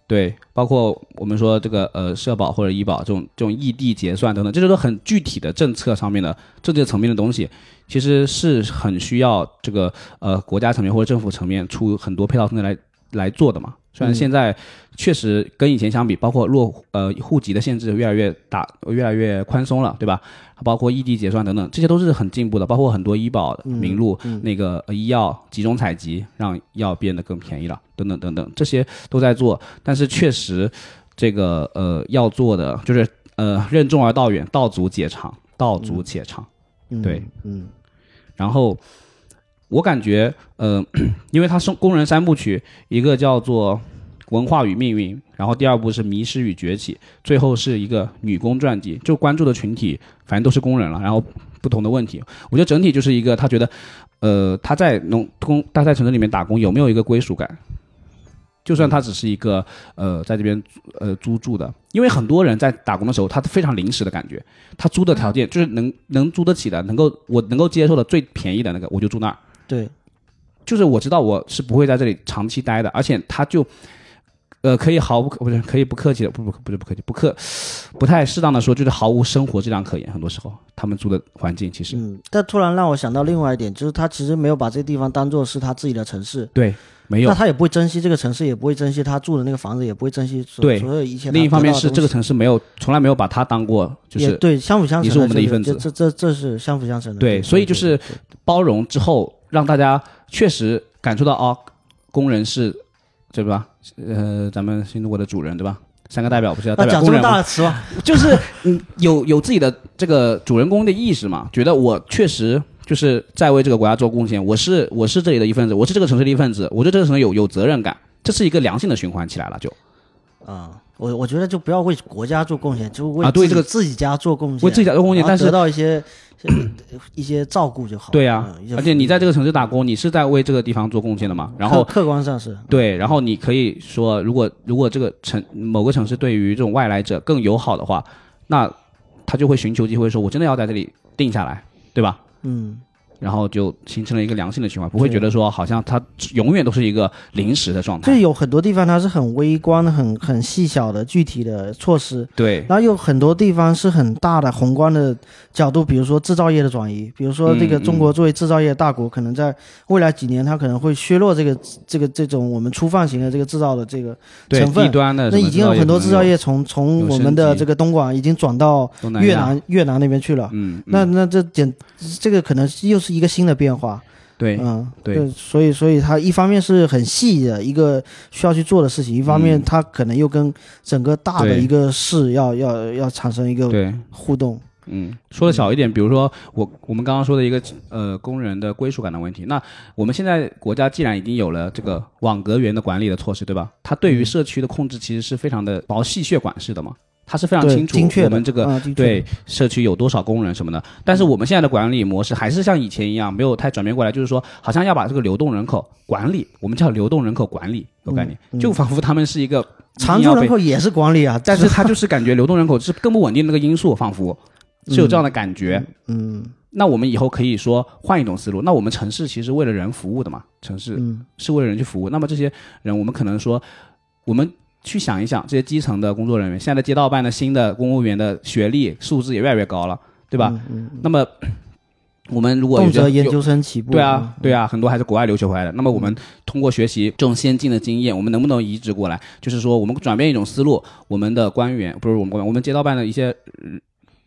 对，包括我们说这个呃社保或者医保这种这种异地结算等等，这些都很具体的政策上面的政策层面的东西，其实是很需要这个呃国家层面或者政府层面出很多配套政策来来做的嘛。虽然现在确实跟以前相比，包括落呃户籍的限制越来越大，越来越宽松了，对吧？包括异地结算等等，这些都是很进步的。包括很多医保名录那个医药集中采集，让药变得更便宜了，等等等等，这些都在做。但是确实，这个呃要做的就是呃任重而道远，道阻且长，道阻且长。对，嗯。然后。我感觉，呃，<clears throat> 因为他是工人三部曲，一个叫做《文化与命运》，然后第二部是《迷失与崛起》，最后是一个女工传记，就关注的群体反正都是工人了，然后不同的问题，我觉得整体就是一个他觉得，呃，他在农工他在城市里面打工有没有一个归属感？就算他只是一个呃在这边呃租住的，因为很多人在打工的时候，他非常临时的感觉，他租的条件就是能能租得起的，能够我能够接受的最便宜的那个，我就住那儿。对，就是我知道我是不会在这里长期待的，而且他就，呃，可以毫不不是可以不客气的，不不不是不客气，不客不太适当的说，就是毫无生活质量可言。很多时候，他们住的环境其实、嗯，但突然让我想到另外一点，就是他其实没有把这个地方当做是他自己的城市，对没有那。他也不会珍惜这个城市，也不会珍惜他住的那个房子，也不会珍惜所对所有一切另一方面是这个城市没有从来没有把他当过就是对相辅相成，你是我们的一份子这这这这是相辅相成的。对，所以就是包容之后，让大家确实感受到哦，工人是对吧？呃，咱们新中国的主人对吧？三个代表不是要代啊，讲这么表工人吗？大的词吗？<laughs> 就是嗯，有有自己的这个主人公的意识嘛，觉得我确实就是在为这个国家做贡献，我是我是这里的一份子，我是这个城市的一份子，我对这个城市有有责任感，这是一个良性的循环起来了就，啊，我我觉得就不要为国家做贡献，就为啊对这个自己家做贡献，为自己家做贡献但是得到一些呃一些照顾就好。对呀、嗯而且你在这个城市打工，你是在为这个地方做贡献的嘛，然后客客观上是对，然后你可以说，如果如果这个城某个城市对于这种外来者更友好的话，那他就会寻求机会说，我真的要在这里定下来，对吧？嗯。然后就形成了一个良性的循环，不会觉得说好像它永远都是一个临时的状态。就有很多地方它是很微观的、很很细小的具体的措施，对，然后有很多地方是很大的宏观的角度，比如说制造业的转移，比如说这个嗯中国作为制造业大国，可能在未来几年它可能会削弱这个这个这种我们粗放型的这个制造的这个对成分。低端的那已经有很多制造业从从我们的这个东莞已经转到越南越南那边去了。嗯，嗯。那那这简这个可能又是一个新的变化，对嗯，对。所以所以它一方面是很细的一个需要去做的事情，一方面嗯。它可能又跟整个大的一个事要要要产生一个对，互动。嗯，说的小一点，比如说我我们刚刚说的一个呃工人的归属感的问题，那我们现在国家既然已经有了这个网格员的管理的措施，对吧？它对于社区的控制其实是非常的薄细血管式的嘛，它是非常清楚我们这个啊对社区有多少工人什么的。但是我们现在的管理模式还是像以前一样，没有太转变过来，就是说好像要把这个流动人口管理，我们叫流动人口管理有概念，嗯就仿佛他们是一个常住人口也是管理啊，<laughs> 但是他就是感觉流动人口是更不稳定的那个因素，仿佛是有这样的感觉。嗯那我们以后可以说换一种思路。那我们城市其实为了人服务的嘛，城市嗯是为了人去服务。那么这些人，我们可能说，我们去想一想，这些基层的工作人员，现在街道办的新的公务员的学历素质也越来越高了，对吧？嗯嗯那么 <clears throat> 我们如果有动辄研究生起步。对啊，对啊，很多还是国外留学回来的。那么我们通过学习这种先进的经验，我们能不能移植过来？就是说，我们转变一种思路，我们的官员不是我们官员，我们街道办的一些，呃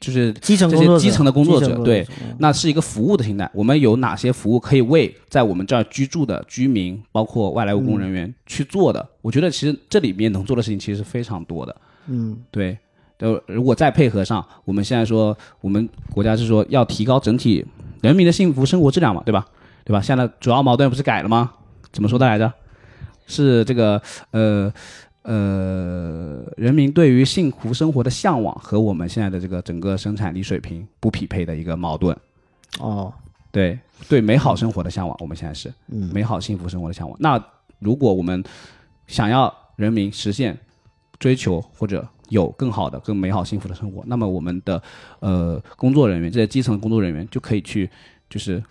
就是基层这些基层的工作者对嗯那是一个服务的心态。我们有哪些服务可以为在我们这儿居住的居民，包括外来务工人员去做的？我觉得其实这里面能做的事情其实是非常多的。嗯对，呃，如果再配合上，我们现在说，我们国家是说要提高整体人民的幸福生活质量嘛，对吧？对吧？现在主要矛盾不是改了吗？怎么说的来着？是这个呃呃，人民对于幸福生活的向往和我们现在的这个整个生产力水平不匹配的一个矛盾。哦对对，美好生活的向往，我们现在是嗯美好幸福生活的向往。那如果我们想要人民实现、追求或者有更好的、更美好幸福的生活，那么我们的呃工作人员，这些基层工作人员就可以去，就是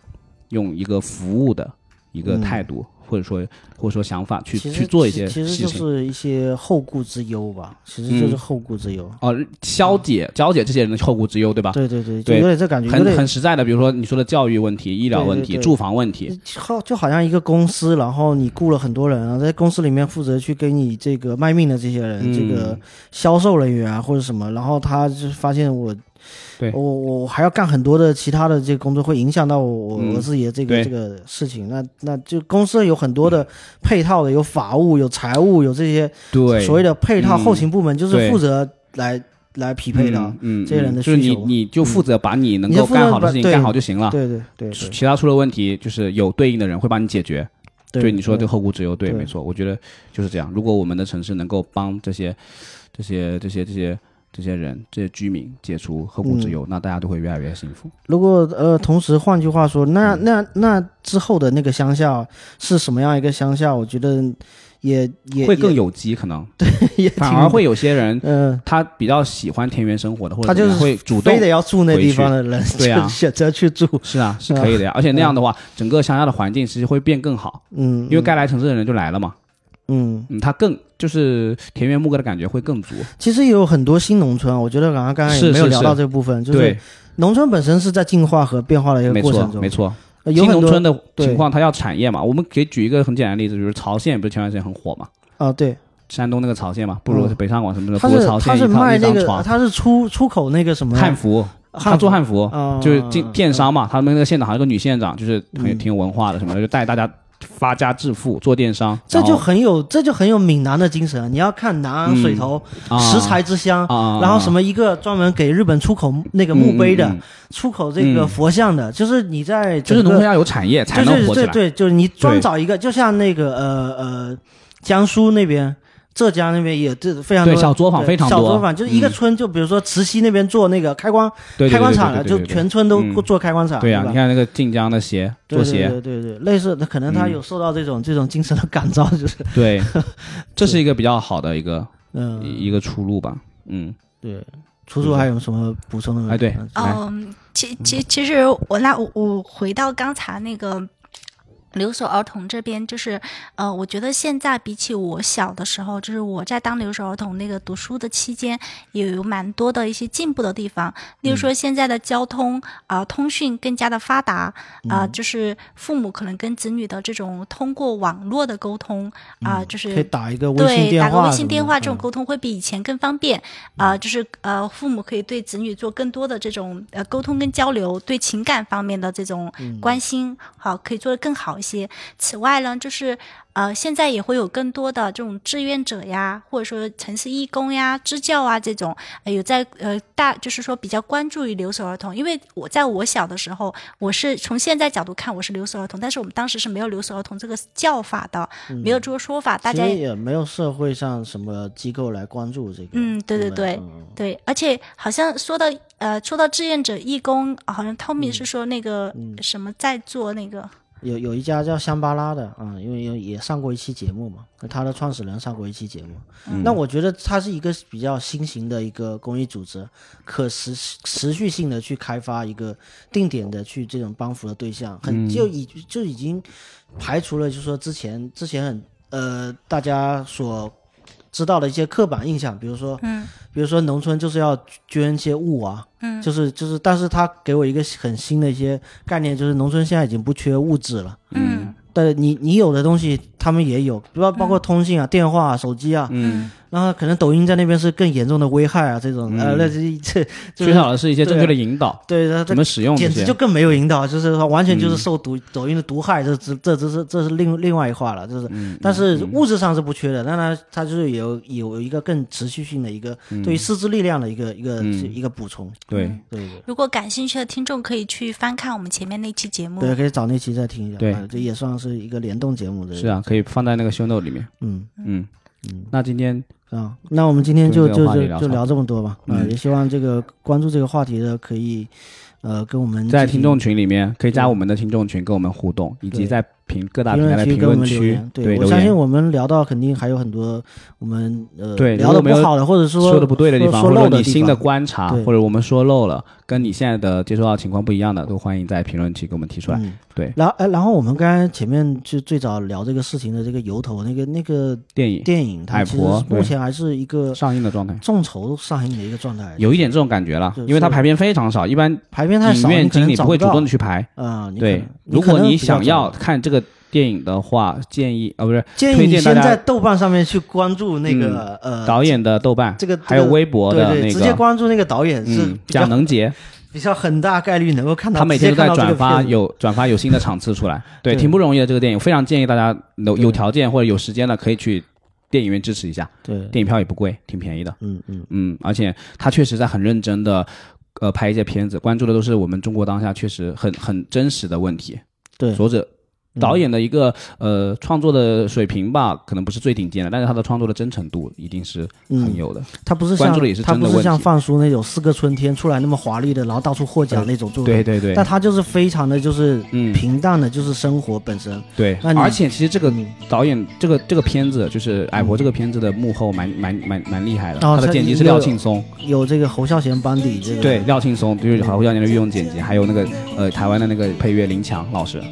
用一个服务的一个态度，或者说或者说想法去去做一些其实。就是一些后顾之忧吧，其实就是嗯后顾之忧。哦，消解消解这些人的后顾之忧，对吧？对对对，就对有点这感觉，很很实在的，比如说你说的教育问题、医疗问题、对对对住房问题，好，就好像一个公司，然后你雇了很多人，然后在公司里面负责去给你这个卖命的这些人，嗯这个销售人员啊或者什么，然后他就发现我，对我我还要干很多的其他的这个工作，会影响到我、嗯我自己的这个对这个事情。那那就公司有很多的配套的，有法务、有财务、有这些对，所谓的配套嗯后勤部门，就是负责来来匹配的。嗯，嗯这些人的嗯就是你你就负责把你能够干好的事情干好就行了。对对对对其他出了问题，就是有对应的人会帮你解决。对，你说这个后顾之忧，对没错，我觉得就是这样。如果我们的城市能够帮这些、这些、这些、这些、这些人、这些居民解除后顾之嗯忧，那大家都会越来越幸福。如果呃，同时换句话说，那嗯那那之后的那个乡下是什么样一个乡下？我觉得也也会更有机，可能 <laughs> 也反而会有些人嗯。他比较喜欢田园生活的，或者他就是会主动非得要住那地方的人，对啊选择去住。是啊，是可以的呀。而且那样的话，整个乡下的环境其实会变更好，嗯，因为该来城市的人就来了嘛。嗯，嗯，它更就是田园牧歌的感觉会更足。其实也有很多新农村，我觉得刚刚刚刚也没有聊是是是到这部分，就是对，农村本身是在进化和变化的一个没过程中，错没错。新农村的情况，它要产业嘛。我们可以举一个很简单的例子，比如曹县，不是前段时间很火嘛？啊，对，山东那个曹县嘛，不如嗯北上广什么的，他不如曹是他是县一套卖那个，一张床。他是出出口那个什么汉服，他做汉服，啊，就是进电商嘛。他们那个县长还有个女县长，就是很挺有文化的什么的，就带大家发家致富，做电商。这就很有这就很有闽南的精神。你要看南安水头啊食材之乡，啊，然后什么一个专门给日本出口那个墓碑的，嗯嗯嗯出口这个佛像的，就是你在就是农村要有产业才能活起来。对对对，就是你专找一个，就像那个呃呃，江苏那边。浙江那边也这非常多对小作坊非常多小作坊就是一个嗯村，就比如说慈溪那边做那个开光开关厂的，就全村都嗯做开关厂。对呀，吧你看那个晋江的鞋对对做鞋，对对对，类似的，可能他嗯有受到这种这种精神的感召，就是对，这是一个比较好的一个嗯，一个出路吧。嗯，对。楚楚还有什么补充的吗？哎对嗯其其其实我那我我回到刚才那个。留守儿童这边就是，呃，我觉得现在比起我小的时候，就是我在当留守儿童那个读书的期间，也有蛮多的一些进步的地方。例如说，现在的交通啊、通讯更加的发达啊、就是父母可能跟子女的这种通过网络的沟通啊、就是可以打一个微信对，电话什么的，打个微信电话这种嗯。沟通会比以前更方便啊、就是呃，父母可以对子女做更多的这种呃沟通跟交流，对情感方面的这种嗯。关心，好可以做得更好一些。此外呢，就是呃，现在也会有更多的这种志愿者呀，或者说城市义工呀、支教啊这种，呃、有在呃大就是说比较关注于留守儿童，因为我在我小的时候，我是从现在角度看我是留守儿童，但是我们当时是没有留守儿童这个叫法的，没有这个说法，大家也没有社会上什么机构来关注这个。嗯对对对嗯对，而且好像说到呃，说到志愿者、义工，好像 Tommy 是说那个、什么在做那个，有有一家叫香巴拉的啊、因为有也上过一期节目嘛，他的创始人上过一期节目。嗯那我觉得它是一个比较新型的一个公益组织，可持持续性的去开发一个定点的去这种帮扶的对象，很嗯就已就已经排除了，就是说之前之前很呃大家所知道的一些刻板印象，比如说嗯。比如说农村就是要捐一些物啊，嗯。就是就是，但是他给我一个很新的一些概念，就是农村现在已经不缺物质了。嗯。但你你有的东西他们也有，比如包括通信啊、电话啊、手机啊，嗯，然后可能抖音在那边是更严重的危害啊，这种、呃，嗯那这这缺少的是一些正确的引导，对它怎么使用简直就。更没有引导，就是说完全就是嗯受毒、抖音的毒害，这这这这是这是另另外一话了，就是。嗯，但是嗯物质上是不缺的，当然它就是有有一个更持续性的一个对于师资力量的一个一个嗯一个补充，对对对。如果感兴趣的听众可以去翻看我们前面那期节目。对，可以找那期再听一下。对啊这也算是一个联动节目的。是，啊，可以放在那个 show note 里面。嗯嗯嗯那今天啊，那我们今天就就就就就聊这么多吧。啊，嗯也希望这个关注这个话题的可以，呃，跟我们在听众群里面可以加我们的听众群跟我们互动，以及在评各大平台的评论区。对我相信。我们聊到肯定还有很多我们呃对聊的不好的，或者说说的不对的地方，或说漏的地者你新的观察，或者我们说漏了，跟你现在的接收到情况不一样的，都欢迎在评论区给我们提出来。嗯对，然后，哎，然后我们刚才前面就最早聊这个事情的这个由头，那个那个电影电影，它其实目前还是一个上映的状态众筹上映的一个状态，有一点这种感觉了，因为它排片非常少，一般排片太少，影院经理不会主动的去排。啊。对，如果你想要看这个电影的话，建议啊不是建议你先在豆瓣上面去关注那个呃导演的豆瓣，这个还有微博的对对，直接关注那个导演是嗯比较蒋能杰，比较很大概率能够看到，他每天都在转发有转发有新的场次出来，<laughs> 对，对。挺不容易的这个电影，非常建议大家有有条件或者有时间的可以去电影院支持一下，对，电影票也不贵，挺便宜的。嗯嗯。嗯，而且他确实在很认真的，呃，拍一些片子，关注的都是我们中国当下确实很很真实的问题。对。所者导演的一个呃创作的水平吧，可能不是最顶尖的，但是他的创作的真诚度一定是很有的。他不是像关注的也是他不是像放书那种四个春天出来那么华丽的，然后到处获奖那种作品。对对对，但他就是非常的就是嗯平淡的，就是生活本身。对那，而且其实这个嗯导演这个这个片子就是《矮婆》这个片子的幕后蛮蛮蛮蛮厉害的，他的剪辑是廖庆松，有这个侯孝贤班底，这个对，廖庆松就是侯孝贤的御用剪辑，还有那个呃台湾的那个配乐林强老师，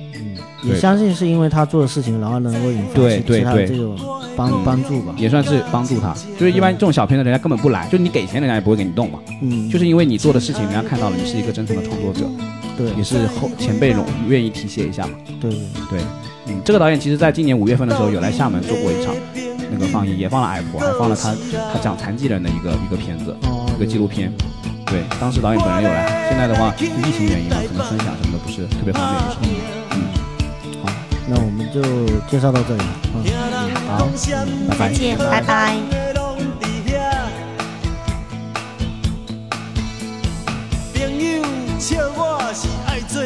也相信是因为他做的事情，然后能够引发对对对这种帮嗯帮助吧。也算是帮助他。就是一般这种小片子，人家根本不来，就你给钱，人家也不会给你动嘛。嗯，就是因为你做的事情，人家看到了你是一个真诚的创作者，对也是后前辈容愿意提携一下嘛。对对，嗯，这个导演其实在今年五月份的时候有来厦门做过一场那个放映，也放了《矮婆》，还放了他他讲残疾人的一个一个片子，哦一个纪录片。对，当时导演本人有来，现在的话疫情原因嘛，可能分享什么的不是特别方便的时候。那我们就介绍到这里。嗯，好，拜拜再。见，拜拜。朋友笑我是爱做